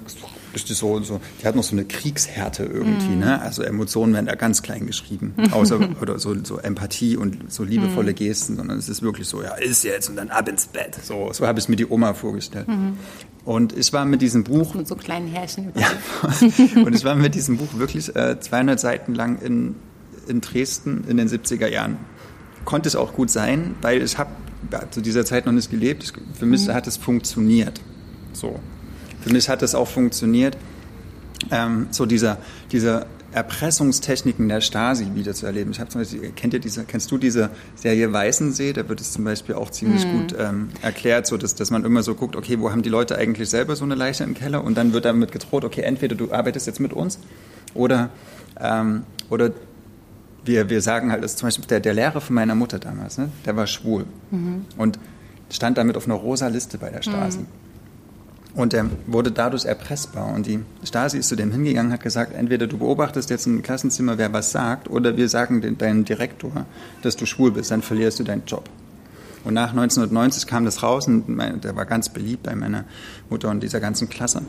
richtig so, so, die hat noch so eine Kriegshärte irgendwie, mm. ne? Also Emotionen werden da ganz klein geschrieben. Außer, oder so, so Empathie und so liebevolle mm. Gesten, sondern es ist wirklich so, ja, ist jetzt und dann ab ins Bett. So, so habe ich mir die Oma vorgestellt. Mm. Und ich war mit diesem Buch. Mit so kleinen Härchen. Ja. und ich war mit diesem Buch wirklich äh, 200 Seiten lang in, in Dresden in den 70er Jahren. Konnte es auch gut sein, weil ich habe zu dieser Zeit noch nicht gelebt. Für mich mhm. hat es funktioniert. So. Für mich hat es auch funktioniert, ähm, so dieser, diese Erpressungstechniken der Stasi wieder zu erleben. Ich habe zum Beispiel, kennt ihr diese, kennst du diese Serie Weißensee? Da wird es zum Beispiel auch ziemlich mhm. gut ähm, erklärt, so dass, dass man immer so guckt, okay, wo haben die Leute eigentlich selber so eine Leiche im Keller? Und dann wird damit gedroht, okay, entweder du arbeitest jetzt mit uns oder, ähm, oder wir, wir sagen halt, dass zum Beispiel der, der Lehrer von meiner Mutter damals, ne, der war schwul mhm. und stand damit auf einer rosa Liste bei der Stasi. Mhm. Und er wurde dadurch erpressbar. Und die Stasi ist zu dem hingegangen, hat gesagt, entweder du beobachtest jetzt im Klassenzimmer, wer was sagt, oder wir sagen deinem Direktor, dass du schwul bist, dann verlierst du deinen Job. Und nach 1990 kam das raus und der war ganz beliebt bei meiner Mutter und dieser ganzen Klasse.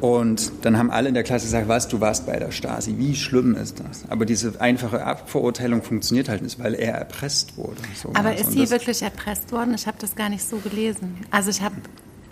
Und dann haben alle in der Klasse gesagt, was, du warst bei der Stasi, wie schlimm ist das? Aber diese einfache Abverurteilung funktioniert halt nicht, weil er erpresst wurde. So Aber ist sie wirklich erpresst worden? Ich habe das gar nicht so gelesen. Also ich habe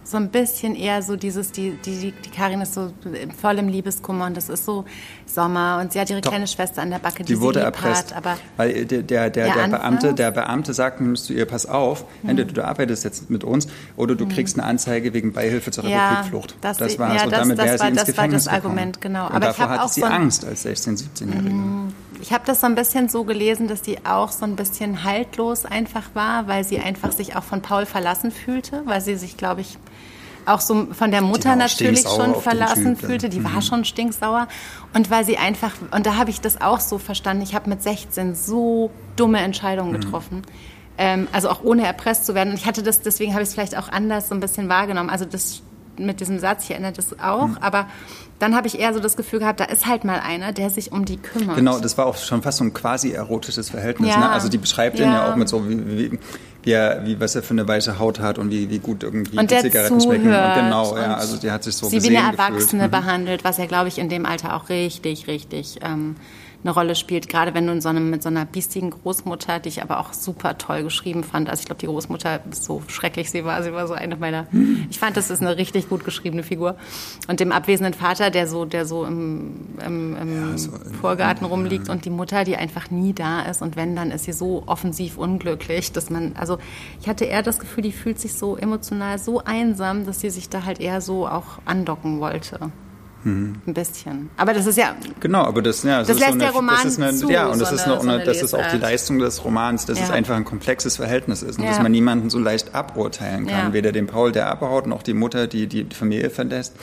so ein bisschen eher so dieses, die, die, die Karin ist so voll im Liebeskummer und das ist so Sommer und sie hat ihre Doch. kleine Schwester an der Backe, die, die wurde erpresst. Hat, aber weil der, der, der, der Beamte, der Beamte sagt nämlich zu ihr, pass auf, hm. entweder du arbeitest jetzt mit uns oder du hm. kriegst eine Anzeige wegen Beihilfe zur Republikflucht. das, das war ja, so, das, damit das, wäre sie war, ins das Gefängnis war das Argument, genau. Und aber davor hatte sie so Angst als 16-, 17-Jährige. Ich habe das so ein bisschen so gelesen, dass sie auch so ein bisschen haltlos einfach war, weil sie einfach sich auch von Paul verlassen fühlte, weil sie sich, glaube ich, auch so von der Mutter natürlich schon verlassen typ, fühlte. Die mhm. war schon stinksauer. Und weil sie einfach, und da habe ich das auch so verstanden, ich habe mit 16 so dumme Entscheidungen mhm. getroffen. Ähm, also auch ohne erpresst zu werden. Und ich hatte das, deswegen habe ich es vielleicht auch anders so ein bisschen wahrgenommen. Also das mit diesem Satz, ich erinnere das auch, mhm. aber dann habe ich eher so das Gefühl gehabt, da ist halt mal einer, der sich um die kümmert. Genau, das war auch schon fast so ein quasi erotisches Verhältnis. Ja. Ne? Also die beschreibt ja. ihn ja auch mit so, wie, wie, wie, er, wie was er für eine weiche Haut hat und wie, wie gut irgendwie und die Zigaretten schmecken. Und genau, ja, also die hat sich so sie wie eine Erwachsene gefühlt. Mhm. behandelt, was er, glaube ich, in dem Alter auch richtig, richtig ähm, eine Rolle spielt. Gerade wenn du in so einem, mit so einer biestigen Großmutter, die ich aber auch super toll geschrieben fand. Also ich glaube, die Großmutter, so schrecklich sie war, sie war so eine meiner. Ich fand, das ist eine richtig gut geschriebene Figur. Und dem abwesenden Vater, der so, der so im, im, im ja, so Vorgarten rumliegt und die Mutter, die einfach nie da ist. Und wenn, dann ist sie so offensiv unglücklich, dass man, also ich hatte eher das Gefühl, die fühlt sich so emotional so einsam, dass sie sich da halt eher so auch andocken wollte. Ein bisschen. Aber das ist ja. Genau, aber das, ja, das, Das ist lässt so der eine, Roman das ist eine, zu, ja, und so das ist, eine- so eine das ist auch die. Leistung des Romans, dass Ja. es einfach ein komplexes Verhältnis ist und Ja. dass man niemanden so leicht aburteilen kann. Ja. Weder den Paul, der abhaut, noch die Mutter, die die Familie verlässt.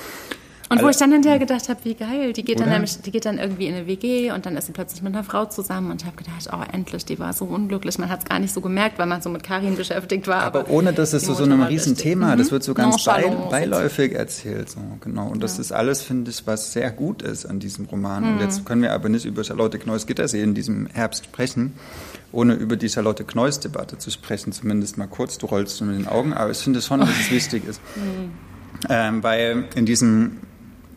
Und wo ich dann hinterher gedacht habe, wie geil, die geht dann nämlich, die geht dann irgendwie in eine WG und dann ist sie plötzlich mit einer Frau zusammen und ich habe gedacht, oh endlich, die war so unglücklich. Man hat es gar nicht so gemerkt, weil man so mit Karin beschäftigt war. Aber ohne, dass es so, so ein Riesenthema, richtig. das wird so ganz bei, beiläufig erzählt. So, genau. Und das ist alles, finde ich, was sehr gut ist an diesem Roman. Mhm. Und jetzt können wir aber nicht über Charlotte Kneuss Gittersee in diesem Herbst sprechen, ohne über die Charlotte Kneuss Debatte zu sprechen, zumindest mal kurz. Du rollst mit den Augen, aber ich finde schon, dass es wichtig ist. Mhm. Ähm, weil in diesem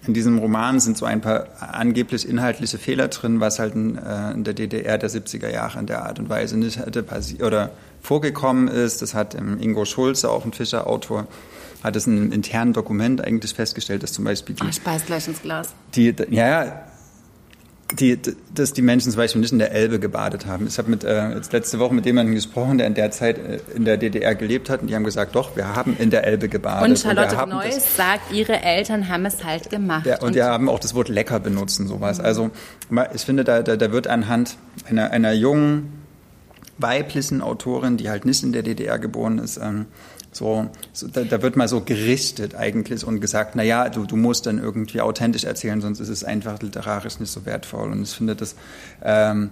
in diesem Roman sind so ein paar angeblich inhaltliche Fehler drin, was halt in, äh, in der DDR der 70er Jahre in der Art und Weise nicht hätte passiert oder vorgekommen ist. Das hat ähm, Ingo Schulze, auch ein Fischer-Autor, hat es in einem internen Dokument eigentlich festgestellt, dass zum Beispiel die Oh, ich beiß gleich ins Glas. die, ja, ja, die, dass die Menschen zum Beispiel nicht in der Elbe gebadet haben. Ich habe mit, äh, jetzt letzte Woche mit jemandem gesprochen, der in der Zeit äh, in der DDR gelebt hat, und die haben gesagt, doch, wir haben in der Elbe gebadet. Und Charlotte das- Neuss sagt, ihre Eltern haben es halt gemacht. ja, und wir haben auch das Wort lecker benutzt und sowas. Also ma- ich finde, da, da, da wird anhand einer, einer jungen weiblichen Autorin, die halt nicht in der DDR geboren ist, ähm, so, so da, da wird mal so gerichtet eigentlich und gesagt, na ja, du, du musst dann irgendwie authentisch erzählen, sonst ist es einfach literarisch nicht so wertvoll. Und ich finde, das, ähm,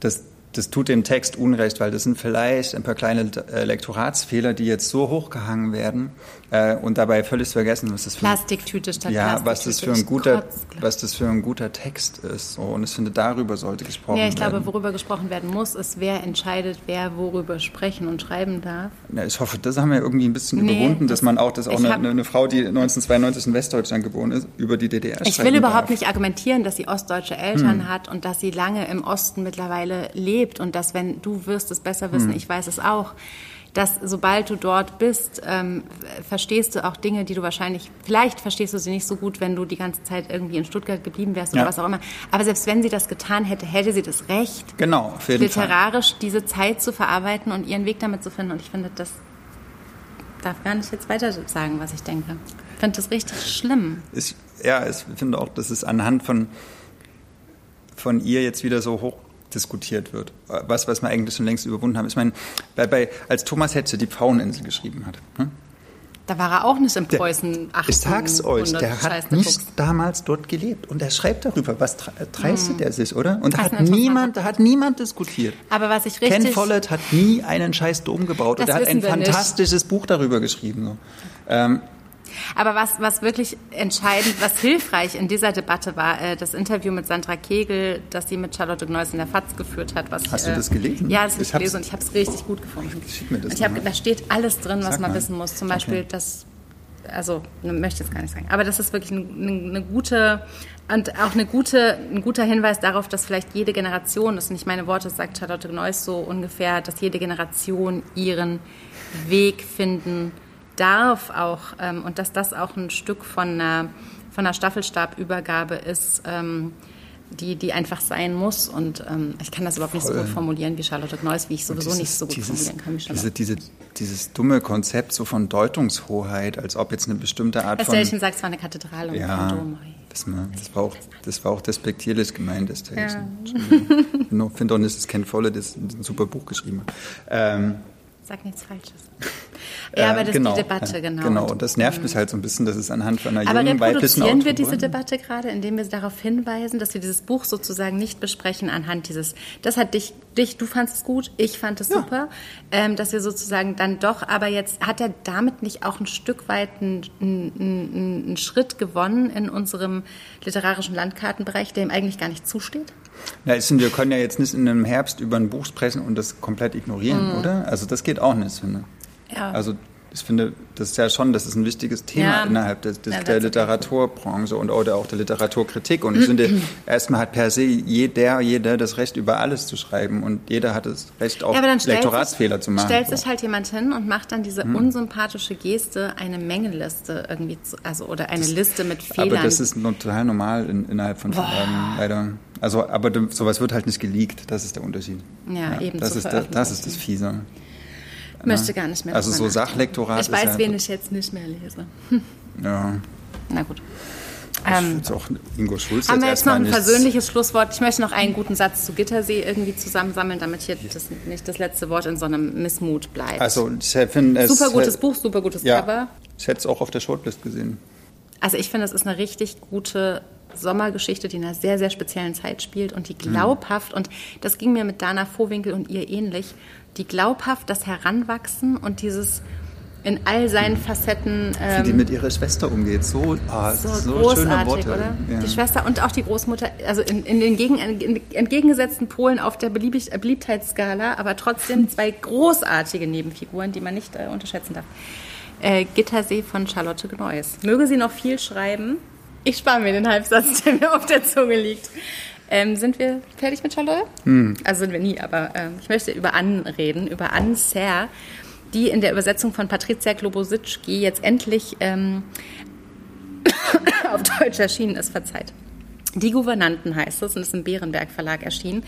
das, das tut dem Text Unrecht, weil das sind vielleicht ein paar kleine äh, Lektoratsfehler, die jetzt so hochgehangen werden äh, und dabei völlig vergessen, was das für ein Plastiktüte statt ja, was das für ein guter, was das für ein guter Text ist. So. Und ich finde, darüber sollte gesprochen Ja, ich glaube, werden. worüber gesprochen werden muss, ist, wer entscheidet, wer worüber sprechen und schreiben darf. Ja, ich hoffe, das haben wir irgendwie ein bisschen Nee, überwunden, dass das- man auch, dass auch eine, hab- eine Frau, die 1992 in Westdeutschland geboren ist, über die DDR Ich will überhaupt darf. nicht argumentieren, dass sie ostdeutsche Hm. Eltern hat und dass sie lange im Osten mittlerweile lebt und dass, wenn du wirst es besser wissen, Hm. ich weiß es auch, dass sobald du dort bist, ähm, verstehst du auch Dinge, die du wahrscheinlich, vielleicht verstehst du sie nicht so gut, wenn du die ganze Zeit irgendwie in Stuttgart geblieben wärst oder Ja. was auch immer. Aber selbst wenn sie das getan hätte, hätte sie das Recht, Genau, jeden Fall. literarisch diese Zeit zu verarbeiten und ihren Weg damit zu finden. Und ich finde, das darf gar nicht jetzt weiter sagen, was ich denke. Ich finde das richtig schlimm. Ich, ja, ich finde auch, dass es anhand von, von ihr jetzt wieder so hoch diskutiert wird. Was, was wir eigentlich schon längst überwunden haben. Ich meine, bei, bei, als Thomas Hetze die Pfaueninsel geschrieben hat, hm? Da war er auch nicht in Der- Preußen 1800. Ich sag's euch, der hat der nicht Fuchs. damals dort gelebt und er schreibt darüber. Was dreistet er sich, oder? Und da hat niemand, da hat niemand diskutiert. Aber was ich Ken richtig... Follett hat nie einen scheiß Dom gebaut Das und er hat ein wir nicht. fantastisches Buch darüber geschrieben. So. Ähm, Aber was, was wirklich entscheidend, was hilfreich in dieser Debatte war, äh, das Interview mit Sandra Kegel, das sie mit Charlotte Gneuss in der FAZ geführt hat. Was Hast du das gelesen? Ja, das habe Ich gelesen und ich habe es richtig gut gefunden. Schick mir das und ich hab, da steht alles drin, was man wissen muss. Zum Beispiel, Okay. dass, also ne, möchte ich jetzt gar nicht sagen, aber das ist wirklich eine, eine gute und auch eine gute, ein guter Hinweis darauf, dass vielleicht jede Generation, das sind nicht meine Worte, das sagt Charlotte Gneuss so ungefähr, dass jede Generation ihren Weg finden darf auch ähm, und dass das auch ein Stück von einer, von einer Staffelstabübergabe ist, ähm, die, die einfach sein muss. Und ähm, ich kann das überhaupt nicht so Voll. gut formulieren wie Charlotte Gneuss, wie ich sowieso dieses- nicht so gut dieses, formulieren kann wie diese, Charlotte. diese, dieses dumme Konzept so von Deutungshoheit, als ob jetzt eine bestimmte Art Das von... Stellchen sagt, es war eine Kathedrale und Ja, Dom. das, ma- das, war auch, das war auch despektierlich gemeint, das Text. Ja. Ich finde auch nicht, dass Ken Follett das ein super Buch geschrieben hat. Ähm, Sag nichts Falsches. Ja, aber das genau, ist die Debatte, ja, genau. Genau, Und- das nervt mich halt so ein bisschen, dass es anhand von einer Aber jungen weiblichen reproduzieren wir diese Debatte gerade, indem wir darauf hinweisen, dass wir dieses Buch sozusagen nicht besprechen anhand dieses, das hat dich, dich du fandest es gut, ich fand es super, ähm, dass wir sozusagen dann doch, aber jetzt hat er damit nicht auch ein Stück weit einen, einen, einen Schritt gewonnen in unserem literarischen Landkartenbereich, der ihm eigentlich gar nicht zusteht? Ich finde, wir können ja jetzt nicht in einem Herbst über ein Buch sprechen und das komplett ignorieren, oder? Also das geht auch nicht, finde ich. Mhm. Ja. Also ich finde, das ist ja schon, das ist ein wichtiges Thema Ja. innerhalb des, des, Ja, der that's Literaturbranche und oder auch der Literaturkritik. Und ich finde, erstmal hat per se jeder, jeder das Recht, über alles zu schreiben und jeder hat das Recht, auch Ja, Lektoratsfehler sich, zu machen. stellt So. sich halt jemand hin und macht dann diese unsympathische Geste, eine Mengenliste irgendwie, zu, also oder eine Liste mit Fehlern. Aber das ist total normal in, innerhalb von Verlagen, leider. Also, aber sowas wird halt nicht geleakt, das ist der Unterschied. Ja, eben Das ist, der, das ist das Fiese. Ich möchte gar nicht mehr Also so. Sachlektorat Ich weiß, ja- wen ich jetzt nicht mehr lese. Ja. Na gut. Ähm, Jetzt auch Ingo Schulz haben wir jetzt noch ein persönliches Schlusswort? Ich möchte noch einen guten Satz zu Gittersee irgendwie zusammensammeln, damit hier das, nicht das letzte Wort in so einem Missmut bleibt. Also, ich finde es. super gutes Buch, super gutes ja, Cover. Ich hätte es auch auf der Shortlist gesehen. Also ich finde, es ist eine richtig gute Sommergeschichte, die in einer sehr, sehr speziellen Zeit spielt und die Mhm. glaubhaft, und das ging mir mit Dana Vohwinkel und ihr ähnlich, die glaubhaft das Heranwachsen und dieses in all seinen Facetten Wie die ähm, mit ihrer Schwester umgeht. So, ah, so, so, schöne großartig, Worte. oder? Ja. Die Schwester und auch die Großmutter, also in, in den gegen, in entgegengesetzten Polen auf der Beliebig, äh, Beliebtheitsskala, aber trotzdem zwei großartige Nebenfiguren, die man nicht äh, unterschätzen darf. Äh, Gittersee von Charlotte Gneuss. Möge sie noch viel schreiben. Ich spare mir den Halbsatz, der mir auf der Zunge liegt. Ähm, sind wir fertig mit Charlotte? Also sind wir nie, aber ähm, ich möchte über Anne reden, über Anne Serre, die in der Übersetzung von Patricia Globositschki jetzt endlich ähm, auf Deutsch erschienen ist, verzeiht. Die Gouvernanten heißt es und ist im Bärenberg Verlag erschienen.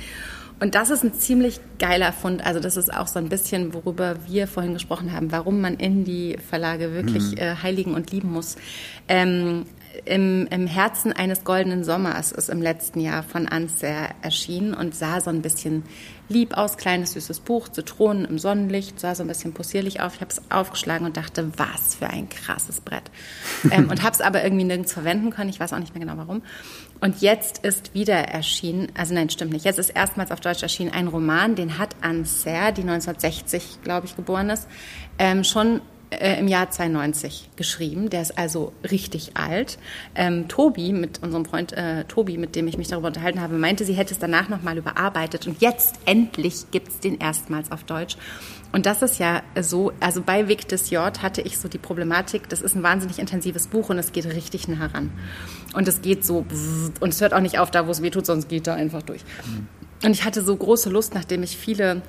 Und das ist ein ziemlich geiler Fund. Also das ist auch so ein bisschen, worüber wir vorhin gesprochen haben, warum man Indie-Verlage wirklich äh, heiligen und lieben muss. Ähm, im, Im Herzen eines goldenen Sommers ist im letzten Jahr von Anser erschienen und sah so ein bisschen lieb aus, kleines süßes Buch, Zitronen im Sonnenlicht, sah so ein bisschen possierlich auf. Ich habe es aufgeschlagen und dachte, was für ein krasses Brett. ähm, und habe es aber irgendwie nirgends verwenden können. Ich weiß auch nicht mehr genau warum. Und jetzt ist wieder erschienen, also nein, stimmt nicht, jetzt ist erstmals auf Deutsch erschienen ein Roman, den hat Anne Serre, die 1960, glaube ich, geboren ist, ähm, schon äh, im Jahr 92 geschrieben. Der ist also richtig alt. Ähm, Tobi, mit unserem Freund äh, Tobi, mit dem ich mich darüber unterhalten habe, meinte, sie hätte es danach nochmal überarbeitet. Und jetzt endlich gibt es den erstmals auf Deutsch. Und das ist ja so, also bei Vic des J hatte ich so die Problematik, das ist ein wahnsinnig intensives Buch und es geht richtig nah ran. Und es geht so, und es hört auch nicht auf da, wo es weh tut, sonst geht da einfach durch. Und ich hatte so große Lust, nachdem ich viele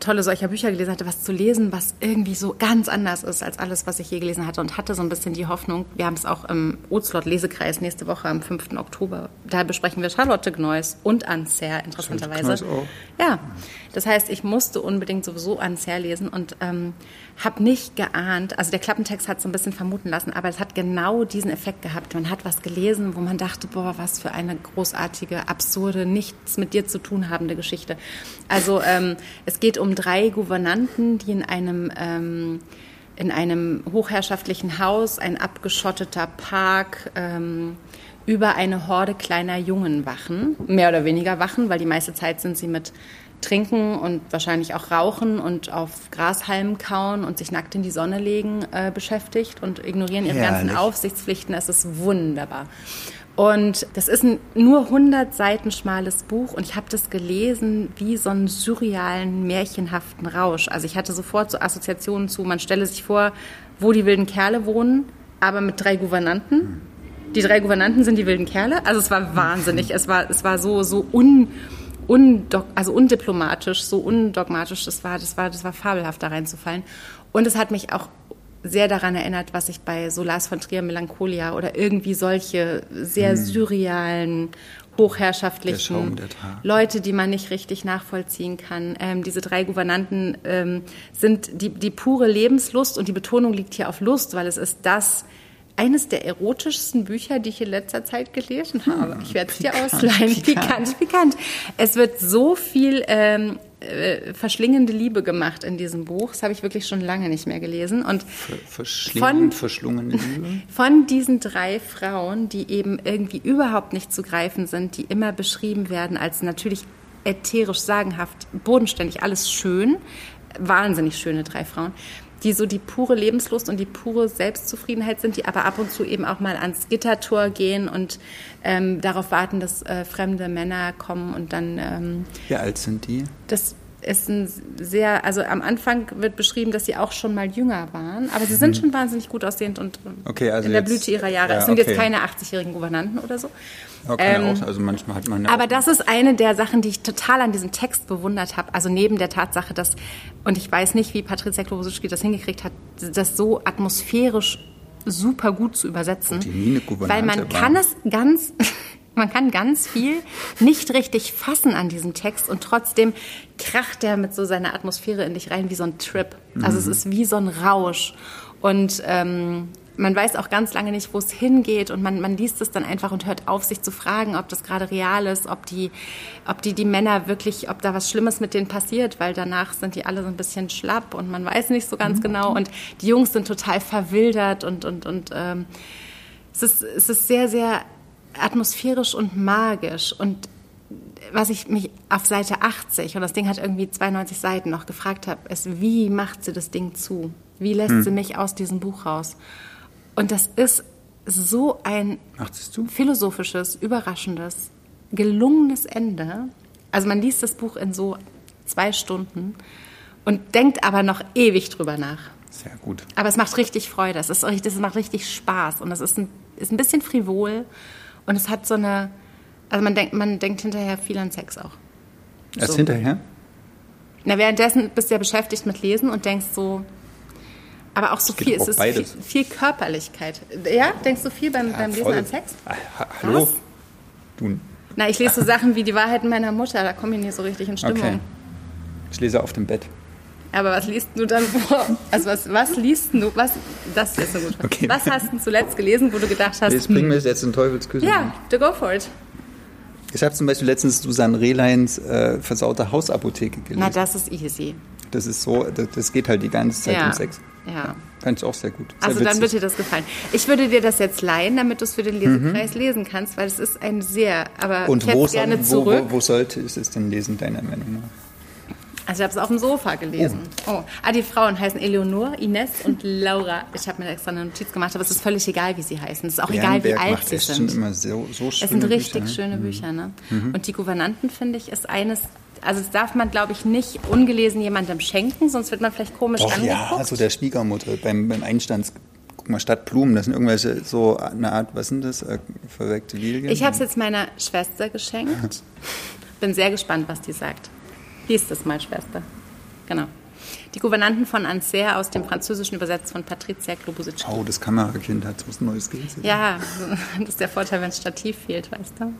tolle solcher Bücher gelesen hatte, was zu lesen, was irgendwie so ganz anders ist als alles, was ich je gelesen hatte und hatte so ein bisschen die Hoffnung, wir haben es auch im Ozlot Lesekreis nächste Woche am 5. Oktober, da besprechen wir Charlotte Gneuss und Anser, interessanterweise. Gneuss auch. Ja, das heißt, ich musste unbedingt sowieso Anser lesen und ähm, habe nicht geahnt, also der Klappentext hat so ein bisschen vermuten lassen, aber es hat genau diesen Effekt gehabt. Man hat was gelesen, wo man dachte, boah, was für eine großartige, absurde, nichts mit dir zu tun habende Geschichte. Also ähm, es geht um drei Gouvernanten, die in einem ähm, in einem hochherrschaftlichen Haus, ein abgeschotteter Park, ähm, über eine Horde kleiner Jungen wachen, mehr oder weniger wachen, weil die meiste Zeit sind sie mit Trinken und wahrscheinlich auch Rauchen und auf Grashalmen kauen und sich nackt in die Sonne legen äh, beschäftigt und ignorieren ihre ganzen Herrlich. Aufsichtspflichten. Es ist wunderbar. Und das ist ein nur 100 Seiten schmales Buch und ich habe das gelesen wie so einen surrealen, märchenhaften Rausch. Also ich hatte sofort so Assoziationen zu, man stelle sich vor, wo die wilden Kerle wohnen, aber mit drei Gouvernanten. Die drei Gouvernanten sind die wilden Kerle. Also es war wahnsinnig. Es war, es war so, so un, undog, also undiplomatisch, so undogmatisch. Das war, das war, das war fabelhaft, da reinzufallen. Und es hat mich auch sehr daran erinnert, was ich bei Solas von Trier Melancholia oder irgendwie solche sehr surrealen, hochherrschaftlichen. Leute, die man nicht richtig nachvollziehen kann. Ähm, diese drei Gouvernanten ähm, sind die, die pure Lebenslust und die Betonung liegt hier auf Lust, weil es ist das eines der erotischsten Bücher, die ich in letzter Zeit gelesen habe. Ich werde es dir ausleihen. pikant. Pikant, pikant. Es wird so viel ähm, äh, verschlingende Liebe gemacht in diesem Buch. Das habe ich wirklich schon lange nicht mehr gelesen. Und Von- verschlungene Liebe. von diesen drei Frauen, die eben irgendwie überhaupt nicht zu greifen sind, die immer beschrieben werden als natürlich ätherisch, sagenhaft, bodenständig, alles schön, wahnsinnig schöne drei Frauen, die so die pure Lebenslust und die pure Selbstzufriedenheit sind, die aber ab und zu eben auch mal ans Gittertor gehen und ähm, darauf warten, dass äh, fremde Männer kommen und dann ähm, Wie alt sind die? das ist ein sehr, also am Anfang wird beschrieben, dass sie auch schon mal jünger waren, aber sie sind schon wahnsinnig gut aussehend und Mhm. Okay, also in der jetzt- Blüte ihrer Jahre. ja, es sind okay. jetzt keine 80-jährigen Gouvernanten oder so. Ja, Ähm, auch, also manchmal hat man Aber das ist eine der Sachen, die ich total an diesem Text bewundert habe. Also neben der Tatsache, dass, und ich weiß nicht, wie Patricia Klobosischki das hingekriegt hat, das so atmosphärisch super gut zu übersetzen. die Weil man war- kann es ganz, man kann ganz viel nicht richtig fassen an diesem Text und trotzdem kracht er mit so seiner Atmosphäre in dich rein wie so ein Trip. Also Mhm. es ist wie so ein Rausch. Und ähm, man weiß auch ganz lange nicht, wo es hingeht und man, man liest es dann einfach und hört auf, sich zu fragen, ob das gerade real ist, ob die, ob die, die Männer wirklich, ob da was Schlimmes mit denen passiert, weil danach sind die alle so ein bisschen schlapp und man weiß nicht so ganz mhm. genau und die Jungs sind total verwildert und, und, und ähm, es, ist, es ist sehr, sehr atmosphärisch und magisch und was ich mich auf Seite 80, und das Ding hat irgendwie 92 Seiten noch gefragt habe, ist, wie macht sie das Ding zu? Wie lässt hm. sie mich aus diesem Buch raus? Und das ist so ein philosophisches, überraschendes, gelungenes Ende. Also man liest das Buch in so zwei Stunden und denkt aber noch ewig drüber nach. Sehr gut. Aber es macht richtig Freude, es, ist, es macht richtig Spaß und es ist ein, ist ein bisschen frivol und es hat so eine also man denkt, man denkt hinterher viel an Sex auch. Erst so. hinterher? Na, währenddessen bist du ja beschäftigt mit Lesen und denkst so, aber auch so viel, es ist viel, viel, Körperlichkeit. Ja, denkst du viel beim, ja, beim Lesen an Sex? Ah, ha hallo? Was? Du. Na, ich lese so Sachen wie die Wahrheiten meiner Mutter, da komme ich nicht so richtig in Stimmung. Okay. Ich lese auf dem Bett. Aber was liest du dann vor? Also was, was liest du? Was, das ist so gut. Okay. Was hast du zuletzt gelesen, wo du gedacht hast? Jetzt bringen wir es jetzt in Teufelsküche. Ja, to go for it. Ich habe zum Beispiel letztens Susanne Rehleins äh, versaute Hausapotheke gelesen. Na, das ist easy. Das ist so, das, das geht halt die ganze Zeit ja. um Sex. Ja. Fand ich auch sehr gut. Sehr also witzig. dann wird dir das gefallen. Ich würde dir das jetzt leihen, damit du es für den Lesepreis mhm. lesen kannst, weil es ist ein sehr, aber Und ich wo, gerne zurück. Wo, wo, wo sollte ich es denn lesen, deiner Meinung nach? Also ich habe es auf dem Sofa gelesen. Oh. oh. Ah, die Frauen heißen Eleonore, Ines und Laura. Ich habe mir extra eine Notiz gemacht, aber es ist völlig egal, wie sie heißen. Es ist auch Bernberg egal, wie alt sie sind. Immer so, so es sind richtig Bücher, ne? schöne mhm. Bücher. Ne? Mhm. Und die Gouvernanten, finde ich, ist eines also das darf man, glaube ich, nicht ungelesen jemandem schenken, sonst wird man vielleicht komisch Och, angeguckt. Ja, also der Schwiegermutter beim, beim Einstands guck mal, statt Blumen, das sind irgendwelche so eine Art, was sind das, äh, verweckte Lilien? Ich habe es jetzt meiner Schwester geschenkt. Bin sehr gespannt, was die sagt. Lies das mal, Schwester. Genau. Die Gouvernanten von Anser aus dem Französischen übersetzt von Patricia Klobusitsch. Oh, das Kamerakind hat was Neues gelesen. Ja, das ist der Vorteil, wenn es Stativ fehlt, weißt du.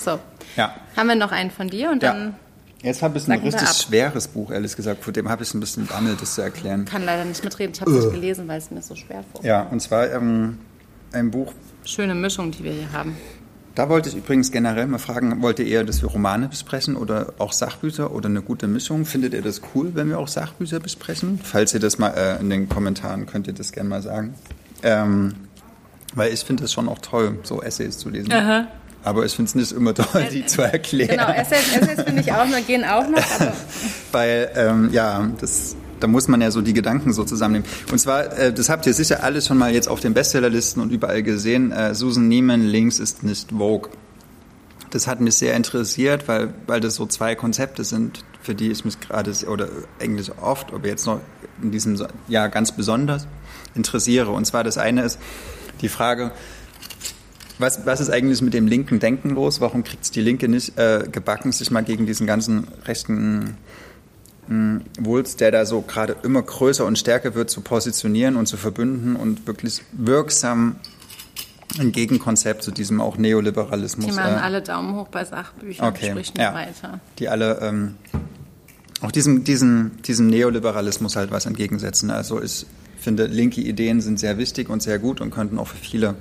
So. Ja. Haben wir noch einen von dir und dann. Ja. Jetzt habe ich ein richtig schweres Buch, ehrlich gesagt. Vor dem habe ich es ein bisschen Bammel, das zu erklären. Ich kann leider nicht mitreden. Ich habe es nicht gelesen, weil es mir so schwer vorkommt. Ja, und zwar ähm, ein Buch. Schöne Mischung, die wir hier haben. Da wollte ich übrigens generell mal fragen, wollt ihr eher, dass wir Romane besprechen oder auch Sachbücher oder eine gute Mischung? Findet ihr das cool, wenn wir auch Sachbücher besprechen? Falls ihr das mal äh, in den Kommentaren könnt ihr das gerne mal sagen. Ähm, weil ich finde es schon auch toll, so Essays zu lesen. Aha. Aber ich finde es nicht immer toll, die äh, zu erklären. Genau, Essays, Essays finde ich auch noch, gehen auch noch. weil, ähm, ja, das da muss man ja so die Gedanken so zusammennehmen. Und zwar, äh, das habt ihr sicher alles schon mal jetzt auf den Bestsellerlisten und überall gesehen, äh, Susan Neiman, Links ist nicht Vogue. Das hat mich sehr interessiert, weil, weil das so zwei Konzepte sind, für die ich mich gerade, oder eigentlich oft, aber jetzt noch in diesem Jahr ganz besonders interessiere. Und zwar das eine ist die Frage, was, was ist eigentlich mit dem linken Denken los? Warum kriegt es die Linke nicht äh, gebacken, sich mal gegen diesen ganzen rechten Wulst, der da so gerade immer größer und stärker wird, zu positionieren und zu verbünden und wirklich wirksam ein Gegenkonzept zu diesem auch Neoliberalismus. Die machen äh, alle Daumen hoch bei Sachbüchern, okay, sprich nicht ja, weiter. Die alle ähm, auch diesem, diesem, diesem Neoliberalismus halt was entgegensetzen. Also ich finde, linke Ideen sind sehr wichtig und sehr gut und könnten auch für viele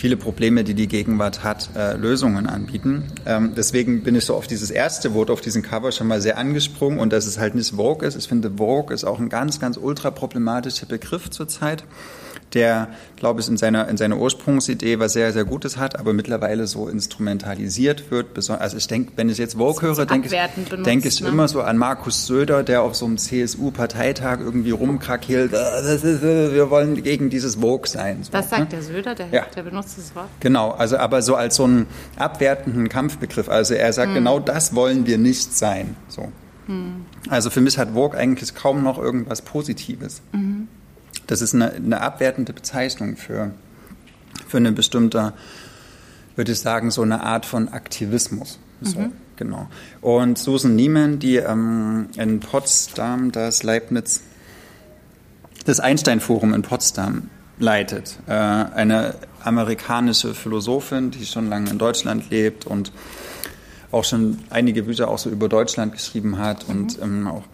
viele Probleme, die die Gegenwart hat, äh, Lösungen anbieten. Ähm, deswegen bin ich so auf dieses erste Wort, auf diesen Cover schon mal sehr angesprungen und dass es halt nicht Vogue ist. Ich finde, Vogue ist auch ein ganz, ganz ultra problematischer Begriff zurzeit der, glaube ich, in seiner, in seiner Ursprungsidee was sehr, sehr Gutes hat, aber mittlerweile so instrumentalisiert wird. Also ich denke, wenn ich jetzt Vogue höre, denke ich, denke ich ne? immer so an Markus Söder, der auf so einem CSU-Parteitag irgendwie rumkrakeelt, äh, wir wollen gegen dieses Vogue sein. So, das sagt ne? der Söder, der, ja. der benutzt das Wort. Genau, also aber so als so einen abwertenden Kampfbegriff. Also er sagt, hm. genau das wollen wir nicht sein. So. Hm. Also für mich hat Vogue eigentlich kaum noch irgendwas Positives. Mhm. Das ist eine, eine abwertende Bezeichnung für, für eine bestimmte, würde ich sagen, so eine Art von Aktivismus. So, mhm. genau. Und Susan Niemann, die ähm, in Potsdam das Leibniz, das Einstein-Forum in Potsdam leitet, äh, eine amerikanische Philosophin, die schon lange in Deutschland lebt und auch schon einige Bücher auch so über Deutschland geschrieben hat mhm. und ähm, auch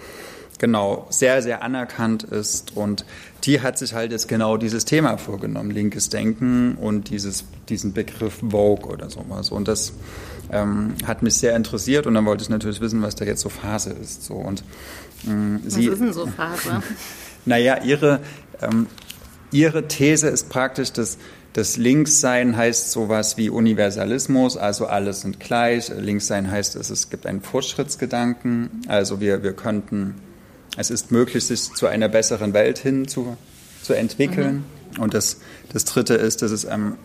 genau sehr, sehr anerkannt ist. Und die hat sich halt jetzt genau dieses Thema vorgenommen, linkes Denken und dieses, diesen Begriff Vogue oder sowas. Und das ähm, hat mich sehr interessiert und dann wollte ich natürlich wissen, was da jetzt so Phase ist. So. Und, ähm, was sie, ist denn so Phase? naja, ihre, ähm, ihre These ist praktisch, dass das Linkssein heißt sowas wie Universalismus, also alles sind gleich. Linkssein heißt, es, es gibt einen Fortschrittsgedanken, also wir, wir könnten, es ist möglich, sich zu einer besseren Welt hin zu, zu entwickeln. Mhm. Und das, das Dritte ist, dass, es, ähm,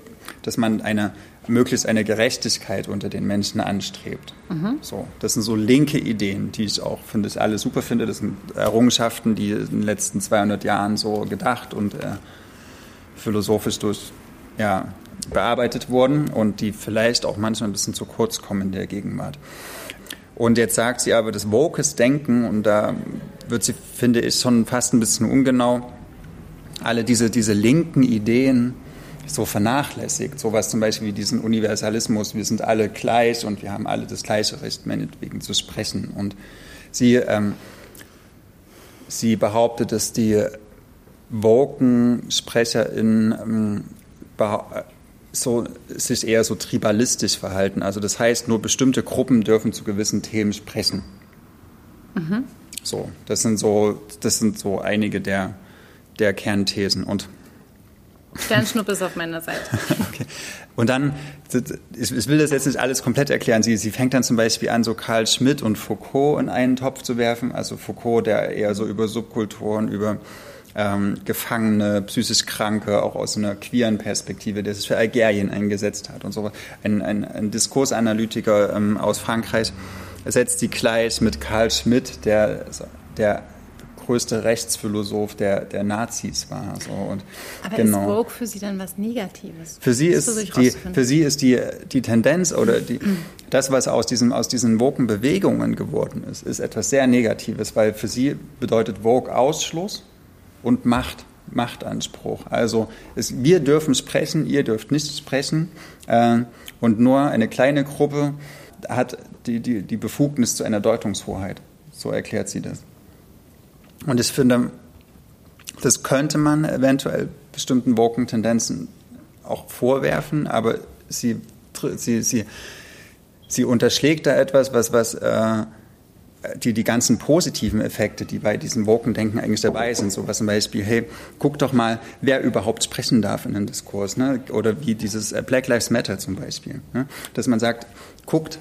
dass man eine, möglichst eine Gerechtigkeit unter den Menschen anstrebt. Mhm. So, das sind so linke Ideen, die ich auch finde, ich alle super finde. Das sind Errungenschaften, die in den letzten 200 Jahren so gedacht und äh, philosophisch durch ja, bearbeitet wurden und die vielleicht auch manchmal ein bisschen zu kurz kommen in der Gegenwart. Und jetzt sagt sie aber, das Wokes Denken, und da wird sie, finde ich, schon fast ein bisschen ungenau, alle diese, diese linken Ideen so vernachlässigt. Sowas zum Beispiel wie diesen Universalismus, wir sind alle gleich und wir haben alle das gleiche Recht, meinetwegen zu sprechen. Und sie, ähm, sie behauptet, dass die Woken-SprecherInnen ähm, so, sich eher so tribalistisch verhalten. Also das heißt, nur bestimmte Gruppen dürfen zu gewissen Themen sprechen. Mhm. So, das sind so, das sind so einige der, der Kernthesen. Und Sternschnupp ist auf meiner Seite. okay. Und dann, ich will das jetzt nicht alles komplett erklären. Sie, sie fängt dann zum Beispiel an, so Karl Schmidt und Foucault in einen Topf zu werfen. Also Foucault, der eher so über Subkulturen, über ähm, Gefangene, psychisch Kranke, auch aus einer queeren Perspektive, der sich für Algerien eingesetzt hat und so. Ein, ein, ein Diskursanalytiker ähm, aus Frankreich setzt sie gleich mit Karl Schmidt, der, der größte Rechtsphilosoph der, der Nazis war. So. Und Aber genau. ist Vogue für Sie dann was Negatives? Für Sie ist, die, für Sie ist die, die Tendenz oder die, das, was aus, diesem, aus diesen Woken-Bewegungen geworden ist, ist etwas sehr Negatives, weil für Sie bedeutet Vogue Ausschluss und Macht, Machtanspruch. Also es, wir dürfen sprechen, ihr dürft nicht sprechen äh, und nur eine kleine Gruppe hat die, die, die Befugnis zu einer Deutungshoheit. So erklärt sie das. Und ich finde, das könnte man eventuell bestimmten Woken-Tendenzen auch vorwerfen, aber sie, sie, sie, sie unterschlägt da etwas, was, was äh, die, die ganzen positiven Effekte, die bei diesem Woken-Denken eigentlich dabei sind, so was zum Beispiel, hey, guck doch mal, wer überhaupt sprechen darf in einem Diskurs, ne? oder wie dieses äh, Black Lives Matter zum Beispiel, ne? dass man sagt, guckt,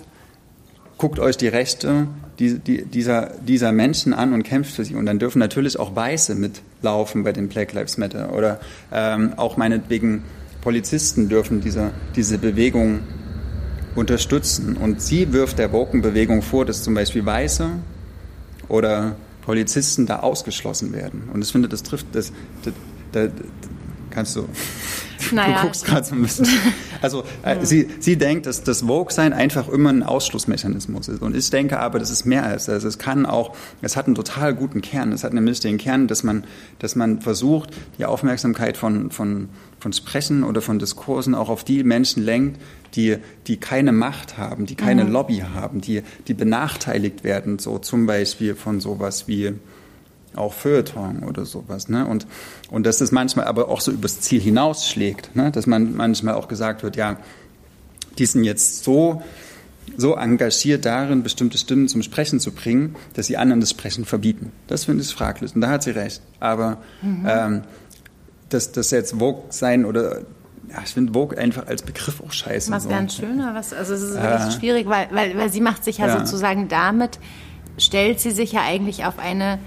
guckt euch die Rechte die, die, dieser, dieser Menschen an und kämpft für sie. Und dann dürfen natürlich auch Weiße mitlaufen bei den Black Lives Matter oder ähm, auch meinetwegen Polizisten dürfen diese, diese Bewegung unterstützen. Und sie wirft der Woken-Bewegung vor, dass zum Beispiel Weiße oder Polizisten da ausgeschlossen werden. Und ich finde, das trifft, das, das, das, kannst du, naja. du guckst gerade so ein bisschen. Also äh, ja. sie, sie denkt, dass das Vogue-Sein einfach immer ein Ausschlussmechanismus ist. Und ich denke aber, das ist mehr als das. Es kann auch, es hat einen total guten Kern. Es hat nämlich den Kern, dass man, dass man versucht, die Aufmerksamkeit von, von, von Sprechen oder von Diskursen auch auf die Menschen lenkt, die, die keine Macht haben, die keine mhm. Lobby haben, die, die benachteiligt werden, so zum Beispiel von sowas wie auch Feuilleton oder sowas. Ne? Und, und dass das manchmal aber auch so übers Ziel hinausschlägt, ne? dass man manchmal auch gesagt wird, ja, die sind jetzt so, so engagiert darin, bestimmte Stimmen zum Sprechen zu bringen, dass sie anderen das Sprechen verbieten. Das finde ich fraglich und da hat sie recht. Aber mhm. ähm, dass das jetzt Vogue sein oder ja, ich finde Vogue einfach als Begriff auch scheiße. Was so. ganz schöner, was, also es ist wirklich äh, schwierig, weil, weil, weil sie macht sich ja, ja sozusagen damit, stellt sie sich ja eigentlich auf eine,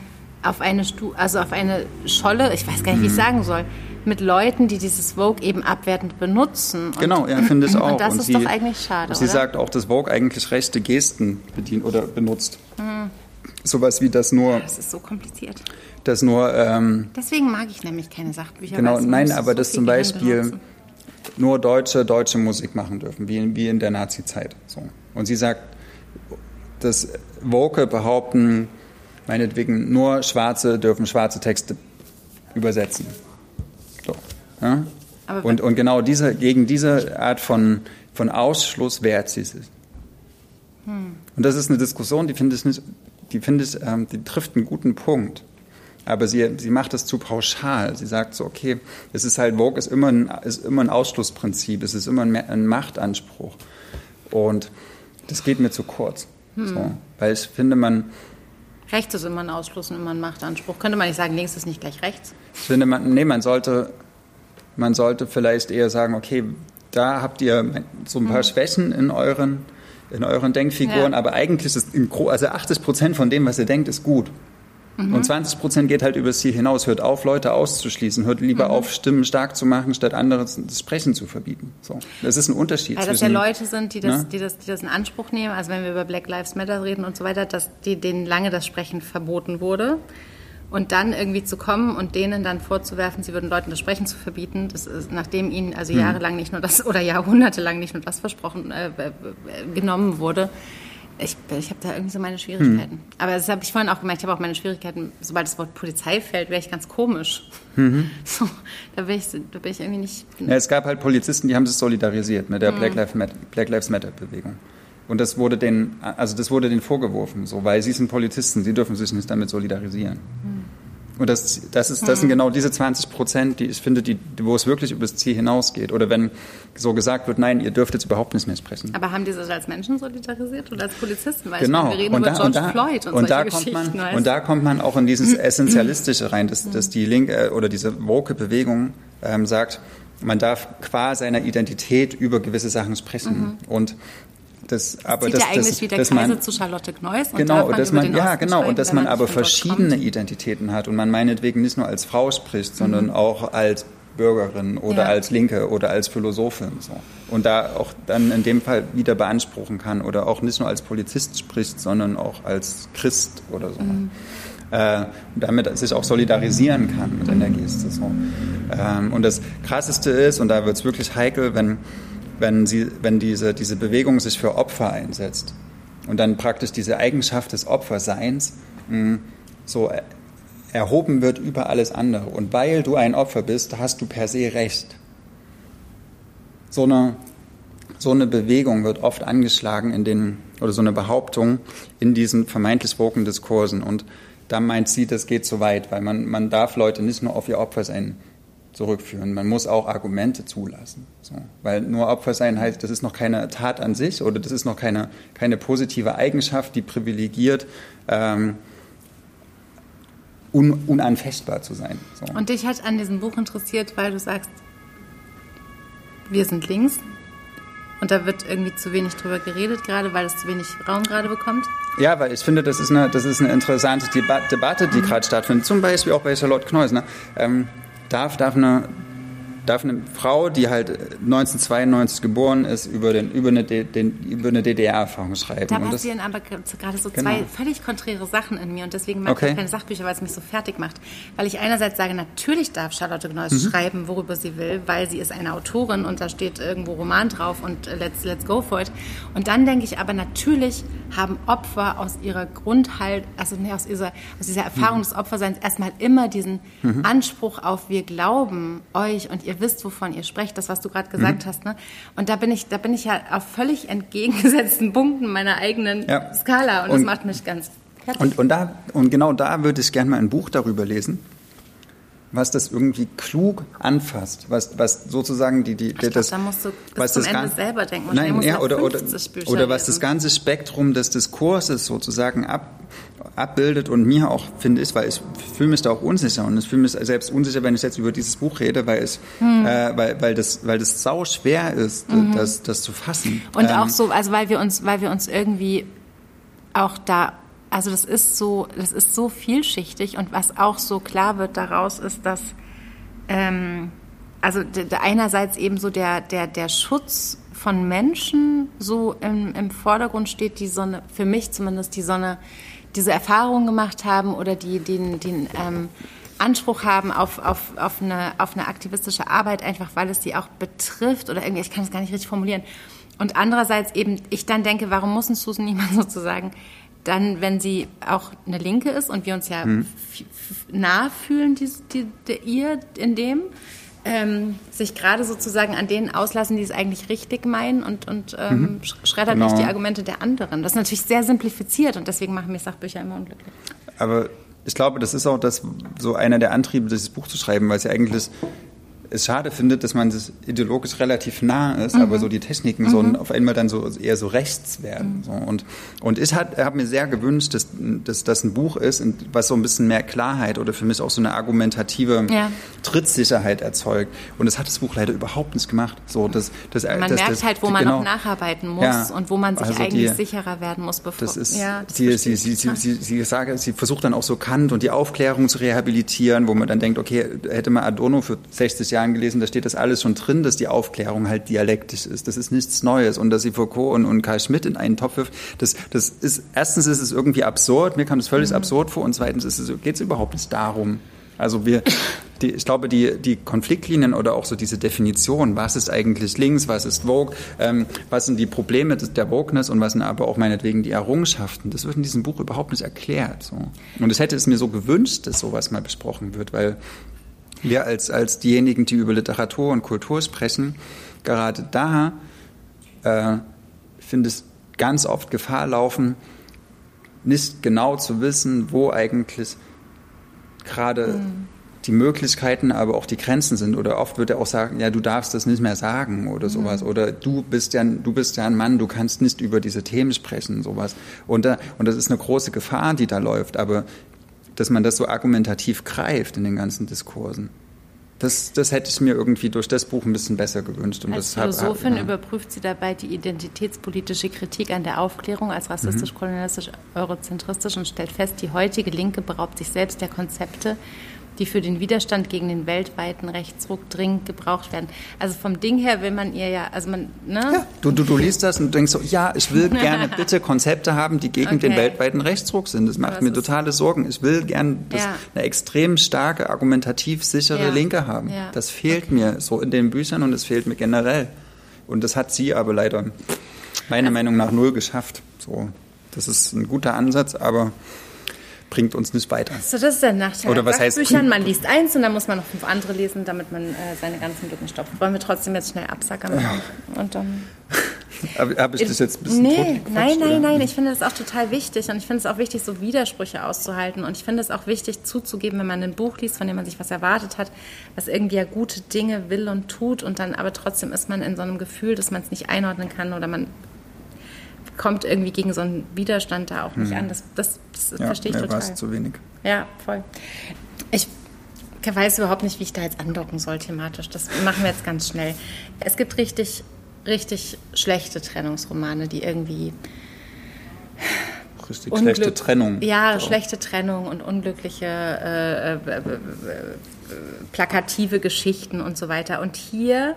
auf eine Stu also auf eine Scholle, ich weiß gar nicht, wie ich mhm. sagen soll, mit Leuten, die dieses Vogue eben abwertend benutzen. Und, genau, ja, finde ich auch. Und das und ist sie, doch eigentlich schade. Sie oder? sagt auch, dass Vogue eigentlich rechte Gesten bedient oder benutzt. Mhm. Sowas wie das nur. Das ist so kompliziert. Das nur. Ähm, Deswegen mag ich nämlich keine Sachbücher. Genau, nein, aber so das zum Beispiel nur Deutsche deutsche Musik machen dürfen, wie in, wie in der Nazi-Zeit. So. Und sie sagt, dass Woke behaupten, meinetwegen nur Schwarze dürfen schwarze Texte übersetzen. So, ja? und, und genau diese, gegen diese Art von, von Ausschluss wehrt sie sich. Hm. Und das ist eine Diskussion, die finde ich nicht die finde ich, ähm, die trifft einen guten Punkt. Aber sie, sie macht es zu pauschal. Sie sagt so, okay, es ist halt, Vogue ist immer ein, ist immer ein Ausschlussprinzip, es ist immer ein, ein Machtanspruch. Und das geht mir zu kurz. Hm. So, weil ich finde, man. Rechts ist immer ein Ausschluss und immer ein Machtanspruch. Könnte man nicht sagen, links ist nicht gleich rechts? Ich finde, man, nee, man sollte, man sollte vielleicht eher sagen, okay, da habt ihr so ein paar hm. Schwächen in euren, in euren Denkfiguren, ja. aber eigentlich ist in, also 80 Prozent von dem, was ihr denkt, ist gut. Mhm. Und 20 Prozent geht halt übers Ziel hinaus. Hört auf, Leute auszuschließen. Hört lieber mhm. auf, Stimmen stark zu machen, statt anderen das Sprechen zu verbieten. So. Das ist ein Unterschied. Also, dass ja Leute sind, die das, ne? die, das, die das in Anspruch nehmen. Also, wenn wir über Black Lives Matter reden und so weiter, dass die, denen lange das Sprechen verboten wurde. Und dann irgendwie zu kommen und denen dann vorzuwerfen, sie würden Leuten das Sprechen zu verbieten, das ist, nachdem ihnen also mhm. jahrelang nicht nur das oder jahrhundertelang nicht nur das versprochen äh, genommen wurde, ich, ich habe da irgendwie so meine Schwierigkeiten. Hm. Aber das habe ich vorhin auch gemerkt. Ich habe auch meine Schwierigkeiten, sobald das Wort Polizei fällt, wäre ich ganz komisch. Mhm. So, da, bin ich, da bin ich irgendwie nicht. Ja, es gab halt Polizisten, die haben sich solidarisiert mit der mhm. Black, Lives Matter, Black Lives Matter Bewegung. Und das wurde denen, also das wurde denen vorgeworfen, so, weil sie sind Polizisten, sie dürfen sich nicht damit solidarisieren. Mhm. Und das, das, ist, das sind genau diese 20 Prozent, die ich finde, die, wo es wirklich über das Ziel hinausgeht. Oder wenn so gesagt wird, nein, ihr dürft jetzt überhaupt nicht mehr sprechen. Aber haben die sich als Menschen solidarisiert oder als Polizisten? Weil genau. wir reden und über da, George und da, Floyd und, und da kommt man weißt? Und da kommt man auch in dieses Essentialistische rein, dass, dass die linke oder diese woke Bewegung ähm, sagt, man darf qua seiner Identität über gewisse Sachen sprechen. Mhm. Und das, aber das, ja eigentlich das, wie der Kaiser man, zu Charlotte Kneuss. Und genau, dass man, ja, genau, und dass man aber verschiedene Identitäten hat und man meinetwegen nicht nur als Frau spricht, sondern mhm. auch als Bürgerin oder ja. als Linke oder als Philosophin. So. Und da auch dann in dem Fall wieder beanspruchen kann oder auch nicht nur als Polizist spricht, sondern auch als Christ oder so. Mhm. Äh, damit sich auch solidarisieren kann mit einer Geste. So. Ähm, und das Krasseste ist, und da wird es wirklich heikel, wenn wenn, sie, wenn diese, diese Bewegung sich für Opfer einsetzt und dann praktisch diese Eigenschaft des Opferseins mh, hm, so erhoben wird über alles andere. Und weil du ein Opfer bist, hast du per se Recht. So eine, so eine Bewegung wird oft angeschlagen in den, oder so eine Behauptung in diesen vermeintlich woken Diskursen. Und da meint sie, das geht zu weit, weil man, man darf Leute nicht nur auf ihr Opfer sein zurückführen. Man muss auch Argumente zulassen. So. Weil nur Opfer sein heißt, das ist noch keine Tat an sich oder das ist noch keine, keine positive Eigenschaft, die privilegiert, ähm, un, unanfechtbar zu sein. So. Und dich hat an diesem Buch interessiert, weil du sagst, wir sind links und da wird irgendwie zu wenig drüber geredet, gerade weil es zu wenig Raum gerade bekommt? Ja, weil ich finde, das ist eine, das ist eine interessante Debatte, die mhm. gerade stattfindet. Zum Beispiel auch bei Charlotte Kneuss. Ne? Ähm, darf, darf eine darf eine Frau, die halt 1992 geboren ist, über, den, über eine, den, über eine DDR-Erfahrung schreiben. Da passieren aber gerade so genau. zwei völlig konträre Sachen in mir und deswegen mag okay. ich keine Sachbücher, weil es mich so fertig macht. Weil ich einerseits sage, natürlich darf Charlotte Gneuss mhm. schreiben, worüber sie will, weil sie ist eine Autorin und da steht irgendwo Roman drauf und let's, let's go for it. Und dann denke ich aber, natürlich haben Opfer aus ihrer Grundhalt, also nee, aus, dieser, aus dieser Erfahrung mhm. des Opferseins erstmal immer diesen mhm. Anspruch auf, wir glauben euch und ihr ihr wisst, wovon ihr sprecht, das, was du gerade gesagt mhm. hast. Ne? Und da bin ich, da bin ich ja auf völlig entgegengesetzten Punkten meiner eigenen ja. Skala und, und das macht mich ganz. Und, und, da, und genau da würde ich gerne mal ein Buch darüber lesen was das irgendwie klug anfasst, was, was sozusagen die, die, ich das, glaub, da musst du was das Ende selber denken. Nein, ja, oder, oder, oder was das ganze Spektrum des Diskurses sozusagen ab, abbildet und mir auch, finde ich, weil ich fühle mich da auch unsicher und ich fühle mich selbst unsicher, wenn ich jetzt über dieses Buch rede, weil es, hm. äh, weil, weil das, weil das sau schwer ist, mhm. das, das zu fassen. Und ähm, auch so, also weil wir uns, weil wir uns irgendwie auch da also das ist so, das ist so vielschichtig und was auch so klar wird daraus ist, dass ähm, also einerseits eben so der, der, der Schutz von Menschen so im, im Vordergrund steht, die Sonne, für mich zumindest die Sonne, diese Erfahrung gemacht haben oder die den, den ähm, Anspruch haben auf, auf, auf, eine, auf eine aktivistische Arbeit, einfach weil es sie auch betrifft oder irgendwie, ich kann es gar nicht richtig formulieren. Und andererseits eben, ich dann denke, warum muss ein Susan niemand sozusagen dann, wenn sie auch eine Linke ist und wir uns ja hm. nah fühlen, die, die, die, ihr in dem, ähm, sich gerade sozusagen an denen auslassen, die es eigentlich richtig meinen und, und ähm, mhm. schreddert Genau. nicht die Argumente der anderen. Das ist natürlich sehr simplifiziert und deswegen machen mir Sachbücher immer unglücklich. Aber ich glaube, das ist auch das, so einer der Antriebe, dieses Buch zu schreiben, weil es ja eigentlich es schade findet, dass man das ideologisch relativ nah ist, aber so die Techniken so auf einmal dann so eher so rechts werden. So. Und, und ich habe mir sehr gewünscht, dass, dass das ein Buch ist, was so ein bisschen mehr Klarheit oder für mich auch so eine argumentative Ja. Trittsicherheit erzeugt. Und das hat das Buch leider überhaupt nicht gemacht. So, das, das, Man das, merkt das, halt, wo man genau. noch nacharbeiten muss Ja. und wo man sich Also eigentlich die- sicherer werden muss, bevor. Das ist, ja, das sie, sie, sie, sie, sie, sie, sage, sie versucht dann auch so Kant und die Aufklärung zu rehabilitieren, wo man dann denkt, okay, hätte man Adorno für 60 Jahren gelesen, da steht das alles schon drin, dass die Aufklärung halt dialektisch ist. Das ist nichts Neues. Und dass sie Foucault und, und Karl Schmidt in einen Topf wirft, das, das ist, erstens ist es irgendwie absurd, mir kam das völlig absurd vor, und zweitens ist es, geht es überhaupt nicht darum. Also wir, die, ich glaube, die, die Konfliktlinien oder auch so diese Definition, was ist eigentlich links, was ist Vogue, ähm, was sind die Probleme des, der Wokeness und was sind aber auch meinetwegen die Errungenschaften, das wird in diesem Buch überhaupt nicht erklärt. So. Und ich hätte es mir so gewünscht, dass sowas mal besprochen wird, weil wir als, als diejenigen, die über Literatur und Kultur sprechen, gerade da, äh, finde ich, ganz oft Gefahr laufen, nicht genau zu wissen, wo eigentlich gerade die Möglichkeiten, aber auch die Grenzen sind. Oder oft wird er auch sagen, ja, du darfst das nicht mehr sagen oder sowas. Oder du bist ja, du bist ja ein Mann, du kannst nicht über diese Themen sprechen, sowas. Und, da, und das ist eine große Gefahr, die da läuft. Aber dass man das so argumentativ greift in den ganzen Diskursen. Das, das hätte ich mir irgendwie durch das Buch ein bisschen besser gewünscht. Und Als hab- Philosophin ja. überprüft sie dabei die identitätspolitische Kritik an der Aufklärung als rassistisch, kolonialistisch, eurozentristisch und stellt fest, die heutige Linke beraubt sich selbst der Konzepte, die für den Widerstand gegen den weltweiten Rechtsruck dringend gebraucht werden. Also vom Ding her will man ihr ja, also man, ne? Ja, du, du, du liest das und denkst so, ja, ich will gerne bitte Konzepte haben, die gegen den Okay. weltweiten Rechtsruck sind. Das macht Aber mir totale Sorgen. Ich will gerne das, Ja. eine extrem starke, argumentativ sichere Ja. Linke haben. Ja. Das fehlt mir so in den Büchern und es fehlt mir generell. Und das hat sie aber leider meiner Meinung nach null geschafft. So, das ist ein guter Ansatz, aber bringt uns nicht weiter. So, das ist der Nachteil. Oder was heißt- Sachbüchern, man liest eins und dann muss man noch fünf andere lesen, damit man äh, seine ganzen Lücken stopft. Wollen wir trotzdem jetzt schnell absackern? Und dann Habe hab ich das jetzt ein bisschen Nee, totgequatscht, nein, oder? nein, nein. Ich finde das auch total wichtig. Und ich finde es auch wichtig, so Widersprüche auszuhalten. Und ich finde es auch wichtig, zuzugeben, wenn man ein Buch liest, von dem man sich was erwartet hat, was irgendwie ja gute Dinge will und tut. Und dann aber trotzdem ist man in so einem Gefühl, dass man es nicht einordnen kann oder man kommt irgendwie gegen so einen Widerstand da auch nicht an. Das, das, das Mhm. Ja, verstehe ich total. es zu wenig. Ja, voll. Ich weiß überhaupt nicht, wie ich da jetzt andocken soll thematisch. Das machen wir jetzt ganz schnell. Es gibt richtig, richtig schlechte Trennungsromane, die irgendwie Richtig schlechte Unglück- Trennung. Ja, So. schlechte Trennung und unglückliche, äh, äh, äh, äh, plakative Geschichten und so weiter. Und hier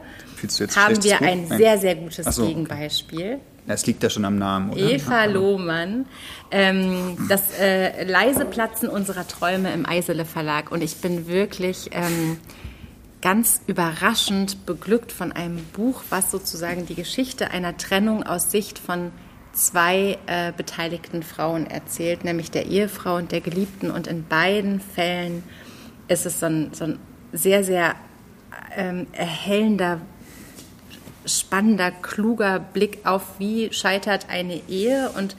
haben wir ein sehr, sehr gutes so, okay. Es liegt ja schon am Namen, oder? Eva Lohmann, ähm, das äh, leise Platzen unserer Träume im Eisele Verlag. Und ich bin wirklich ähm, ganz überraschend beglückt von einem Buch, was sozusagen die Geschichte einer Trennung aus Sicht von zwei äh, beteiligten Frauen erzählt, nämlich der Ehefrau und der Geliebten. Und in beiden Fällen ist es so ein, so ein sehr, sehr ähm, erhellender spannender, kluger Blick auf, wie scheitert eine Ehe und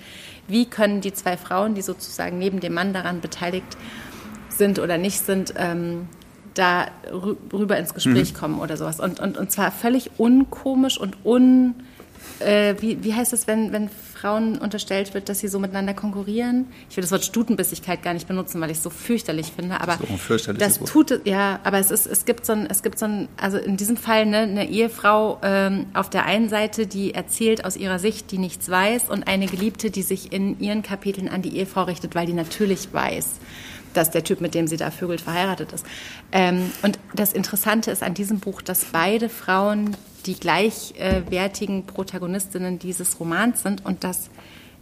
wie können die zwei Frauen, die sozusagen neben dem Mann daran beteiligt sind oder nicht sind, ähm, da rü- rüber ins Gespräch kommen oder sowas. Und, und, und zwar völlig unkomisch und un... Äh, wie, wie heißt es, wenn, wenn Frauen unterstellt wird, dass sie so miteinander konkurrieren? Ich will das Wort Stutenbissigkeit gar nicht benutzen, weil ich es so fürchterlich finde. Aber Das ist auch ein fürchterliches das tut es, ja, aber es ist, es gibt so ein, es gibt so ein, also in diesem Fall ne, eine Ehefrau ähm, auf der einen Seite, die erzählt aus ihrer Sicht, die nichts weiß, und eine Geliebte, die sich in ihren Kapiteln an die Ehefrau richtet, weil die natürlich weiß, dass der Typ, mit dem sie da vögelt, verheiratet ist. Ähm, und das Interessante ist an diesem Buch, dass beide Frauen die gleichwertigen Protagonistinnen dieses Romans sind und dass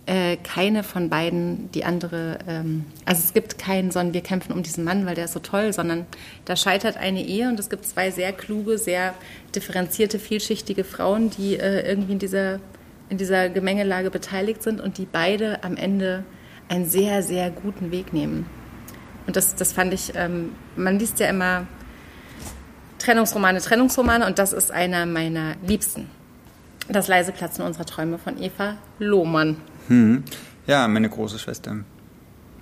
äh, keine von beiden die andere, ähm, also es gibt keinen, sondern wir kämpfen um diesen Mann, weil der ist so toll, sondern da scheitert eine Ehe und es gibt zwei sehr kluge, sehr differenzierte, vielschichtige Frauen, die äh, irgendwie in dieser, in dieser Gemengelage beteiligt sind und die beide am Ende einen sehr, sehr guten Weg nehmen. Und das, das fand ich, ähm, man liest ja immer Trennungsromane, Trennungsromane und das ist einer meiner liebsten. Das leise Platzen unserer Träume von Eva Lohmann. Hm. Ja, meine große Schwester.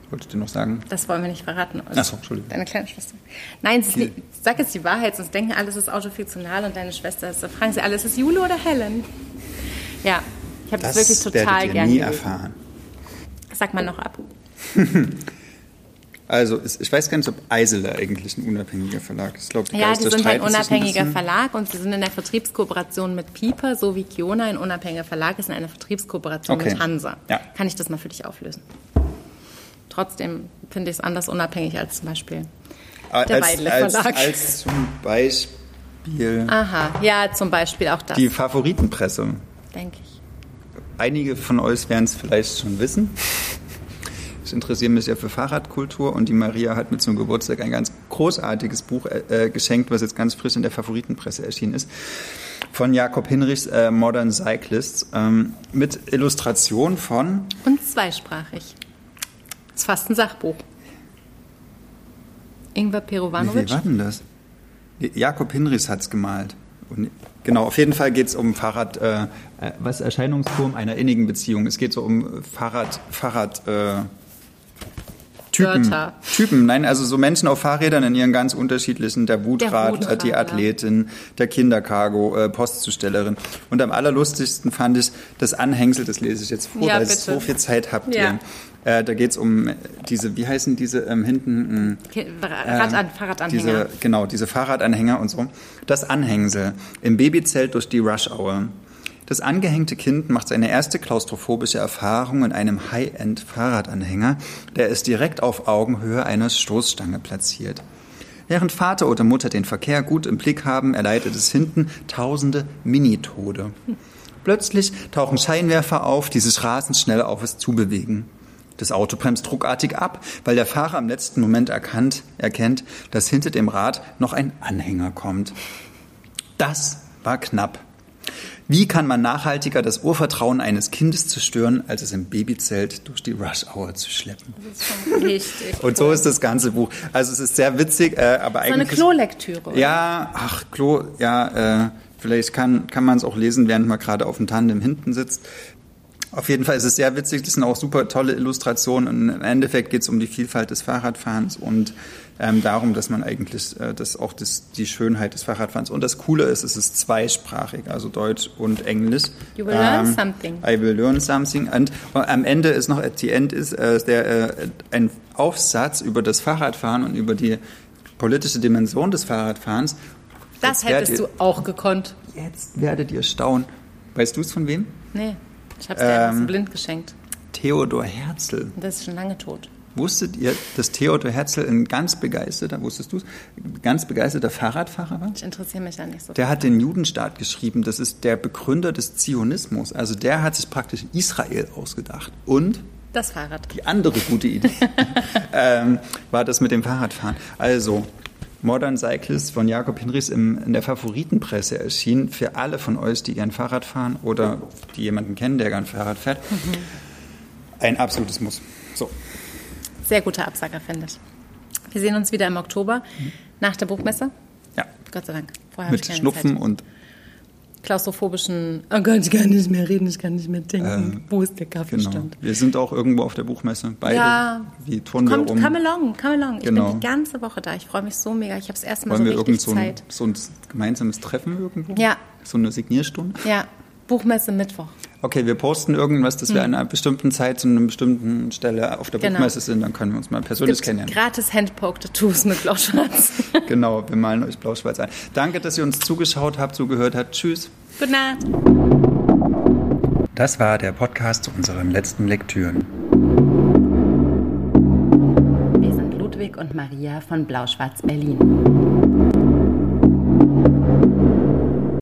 Wolltest du noch sagen? Das wollen wir nicht verraten. Also Achso, Entschuldigung. Deine kleine Schwester. Nein, ist nicht, sag jetzt die Wahrheit, sonst denken alle, es ist autofiktional und deine Schwester ist. Da fragen sie alle, ist es Jule oder Helen? Ja, ich habe das, das wirklich total gerne. nie gelesen. erfahren. Sag mal noch ab. Also ich weiß gar nicht, ob Eisele eigentlich ein unabhängiger Verlag ist. Glaub, ja, die sind ein unabhängiger ein Verlag und sie sind in der Vertriebskooperation mit Pieper, so wie Kiona ein unabhängiger Verlag ist in einer Vertriebskooperation okay. mit Hansa. Ja. Kann ich das mal für dich auflösen? Trotzdem finde ich es anders unabhängig als zum Beispiel der als, Weidle Verlag. Als, als zum Beispiel. Aha, ja, zum Beispiel auch das. Die Favoritenpresse. Denke ich. Einige von euch werden es vielleicht schon wissen. Ich interessiere mich ja für Fahrradkultur und die Maria hat mir zum Geburtstag ein ganz großartiges Buch äh, geschenkt, was jetzt ganz frisch in der Favoritenpresse erschienen ist, von Jakob Hinrichs äh, Modern Cyclists ähm, mit Illustration von... Und zweisprachig. Das ist fast ein Sachbuch. Ingwer Perovanovic. Wie war denn das? Jakob Hinrichs hat es gemalt. Und genau, auf jeden Fall geht es um Fahrrad, äh, äh, was Erscheinungsturm einer innigen Beziehung. Es geht so um Fahrrad, Fahrrad, äh, Typen, Wörter. Typen, nein, also so Menschen auf Fahrrädern in ihren ganz unterschiedlichen, der Wutradler, der die Athletin, der Kindercargo, äh, Postzustellerin. Und am allerlustigsten fand ich das Anhängsel, das lese ich jetzt vor, ja, weil ich so viel Zeit habt. Ja. Äh, da geht es um diese, wie heißen diese ähm, hinten? Äh, Rad Fahrradanhänger. Diese, genau, diese Fahrradanhänger und so. Das Anhängsel im Babyzelt durch die Rush-Hour. Das angehängte Kind macht seine erste klaustrophobische Erfahrung in einem High-End-Fahrradanhänger, der es direkt auf Augenhöhe einer Stoßstange platziert. Während Vater oder Mutter den Verkehr gut im Blick haben, erleidet es hinten tausende Minitode. Plötzlich tauchen Scheinwerfer auf, die sich rasend schnell auf es zubewegen. Das Auto bremst ruckartig ab, weil der Fahrer im letzten Moment erkannt, erkennt, dass hinter dem Rad noch ein Anhänger kommt. Das war knapp. Wie kann man nachhaltiger das Urvertrauen eines Kindes zerstören, als es im Babyzelt durch die Rush Hour zu schleppen? Das ist schon richtig. Und so ist das ganze Buch. Also es ist sehr witzig, äh, aber so eigentlich... So eine Klolektüre. Ja, ach, Klo, ja, äh, vielleicht kann, kann man es auch lesen, während man gerade auf dem Tandem hinten sitzt. Auf jeden Fall ist es sehr witzig, das sind auch super tolle Illustrationen und im Endeffekt geht es um die Vielfalt des Fahrradfahrens und ähm, darum, dass man eigentlich äh, das auch das, die Schönheit des Fahrradfahrens und das Coole ist, es ist zweisprachig, also Deutsch und Englisch. You will learn ähm, something. I will learn something und am Ende ist noch at the end ist äh, der äh, ein Aufsatz über das Fahrradfahren und über die politische Dimension des Fahrradfahrens. Das jetzt hättest ihr, du auch gekonnt. Jetzt werdet ihr staunen. Weißt du es von wem? Nee. Ich habe es dir ähm, blind geschenkt. Theodor Herzl. Das ist schon lange tot. Wusstet ihr, dass Theodor Herzl ein ganz begeisterter, wusstest du ganz begeisterter Fahrradfahrer war? Ich interessiere mich da nicht so. Der hat den Judenstaat geschrieben. Das ist der Begründer des Zionismus. Also der hat sich praktisch Israel ausgedacht. Und das Fahrrad. Die andere gute Idee ähm, war das mit dem Fahrradfahren. Also Modern Cyclist von Jakob Hinrichs in der Favoritenpresse erschienen. Für alle von euch, die gern Fahrrad fahren oder die jemanden kennen, der gern Fahrrad fährt. Mhm. Ein absolutes Muss. Sehr guter Absager, finde ich. Wir sehen uns wieder im Oktober mhm. nach der Buchmesse. Ja. Gott sei Dank. Vorher Mit Schnupfen Zeit. und klaustrophobischen, oh Gott, ich kann nicht mehr reden, ich kann nicht mehr denken. Äh, Wo ist der Kaffeestand? Genau. Wir sind auch irgendwo auf der Buchmesse. Beide. Ja. Wie tun wir rum. Come along, come along. Ich genau. bin die ganze Woche da. Ich freue mich so mega. Ich habe das erste Mal Wollen so richtig so ein, Zeit. So ein gemeinsames Treffen irgendwo? Ja. So eine Signierstunde? Ja. Buchmesse Mittwoch. Okay, wir posten irgendwas, dass wir hm. an einer bestimmten Zeit zu einer bestimmten Stelle auf der genau. Buchmesse sind, dann können wir uns mal persönlich Gibt kennenlernen. Gratis Handpoke-Tattoos mit Blau-Schwarz. genau, wir malen euch Blau-Schwarz ein. Danke, dass ihr uns zugeschaut habt, zugehört habt. Tschüss. Gute Nacht. Das war der Podcast zu unseren letzten Lektüren. Wir sind Ludwig und Maria von Blau-Schwarz Berlin.